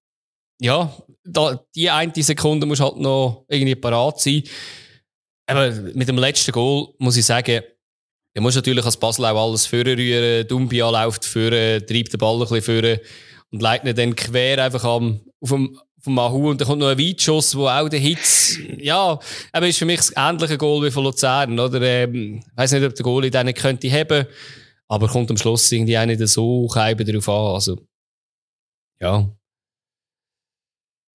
S1: ja, da, die eine Sekunde muss halt noch irgendwie parat sein. Aber mit dem letzten Goal muss ich sagen, du musst natürlich als Basel auch alles rühren. Dumbia läuft führen, treibt den Ball ein bisschen führen und leitet ihn dann quer einfach am, auf dem von Mahu und dann kommt noch ein Weitschuss, wo auch der Hitz, ja, aber ist für mich das ähnliche Goal wie von Luzern, oder? Ähm, ich weiss nicht, ob der Goalie den könnte haben, aber kommt am Schluss irgendwie auch nicht so keiben darauf an, also, ja.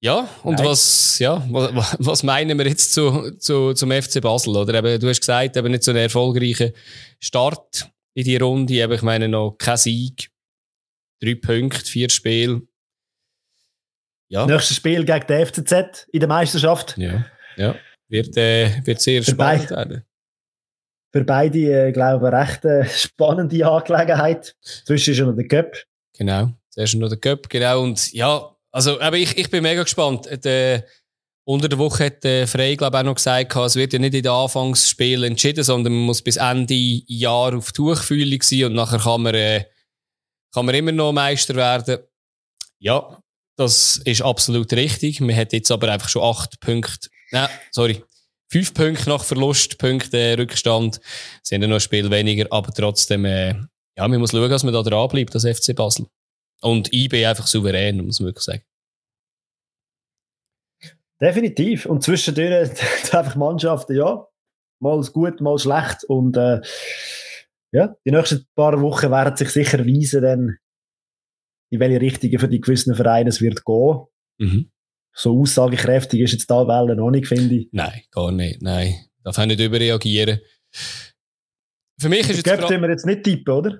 S1: Ja, und Nein. was, ja, was, was meinen wir jetzt zu, zu, zum FC Basel, oder? Eben, du hast gesagt, eben nicht so einen erfolgreichen Start in die Runde, eben, ich meine noch kein Sieg, drei Punkte, vier Spiele,
S2: ja. Nächstes Spiel gegen die FCZ in der Meisterschaft.
S1: Ja, ja. Wird, äh, wird sehr für spannend werden.
S2: Für beide, äh, glaube ich, eine recht äh, spannende Angelegenheit. Zwischen ist noch der Cup.
S1: Genau, zuerst noch der Cup, genau. Und ja, also aber ich, ich bin mega gespannt. Der, unter der Woche hat der Frey, glaube ich, auch noch gesagt, es wird ja nicht in den Anfangsspielen entschieden, sondern man muss bis Ende Jahr auf Tuchfühlung sein und nachher kann man, äh, kann man immer noch Meister werden. Ja, das ist absolut richtig. Wir haben jetzt aber einfach schon acht Punkte, nein, sorry, fünf Punkte nach Verlustpunkten äh, Rückstand. Sind ja noch ein Spiel weniger, aber trotzdem, äh, ja, man muss schauen, dass man da dran bleibt, das FC Basel. Und IB einfach souverän, muss man wirklich sagen.
S2: Definitiv. Und zwischendurch einfach Mannschaften, ja, mal gut, mal schlecht. Und äh, ja, die nächsten paar Wochen werden sich sicher weisen, dann in welche Richtung für die gewissen Vereine es wird gehen. Mhm. So aussagekräftig ist jetzt da Welle noch nicht, finde ich.
S1: Nein, gar nicht. Nein, darf auch nicht überreagieren. Für mich ist
S2: jetzt wir jetzt nicht tippen, oder?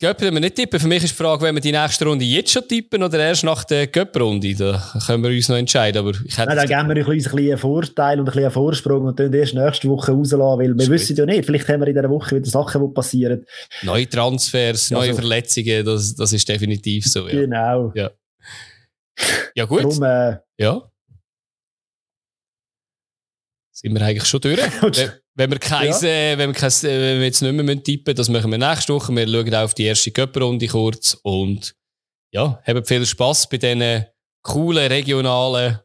S1: Göpp wir nicht tippen. Für mich ist die Frage, wenn wir die nächste Runde jetzt schon tippen oder erst nach der Göpp-Runde. Da können wir uns noch entscheiden. Aber ich
S2: Nein, dann geben wir uns ein bisschen einen Vorteil und ein bisschen einen Vorsprung und dann erst nächste Woche rauslassen, weil wir wissen ja nicht, vielleicht haben wir in dieser Woche wieder Sachen, die passieren.
S1: Neue Transfers, neue also, Verletzungen, das, das ist definitiv so. Ja.
S2: Genau.
S1: Ja, ja gut. Darum, äh, ja. Sind wir eigentlich schon durch? Wenn wir, kein, ja. äh, wenn, wir kein, äh, wenn wir jetzt nicht mehr tippen das machen wir nächste Woche. Wir schauen auch auf die erste Cup-Runde kurz und ja, haben viel Spass bei diesen coolen regionalen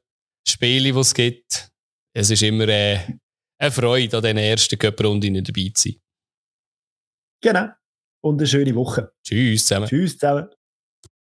S1: Spielen, die es gibt. Es ist immer äh, eine Freude, an diesen ersten Cup-Runden dabei zu sein.
S2: Genau. Und eine schöne Woche.
S1: Tschüss zusammen.
S2: Tschüss zusammen.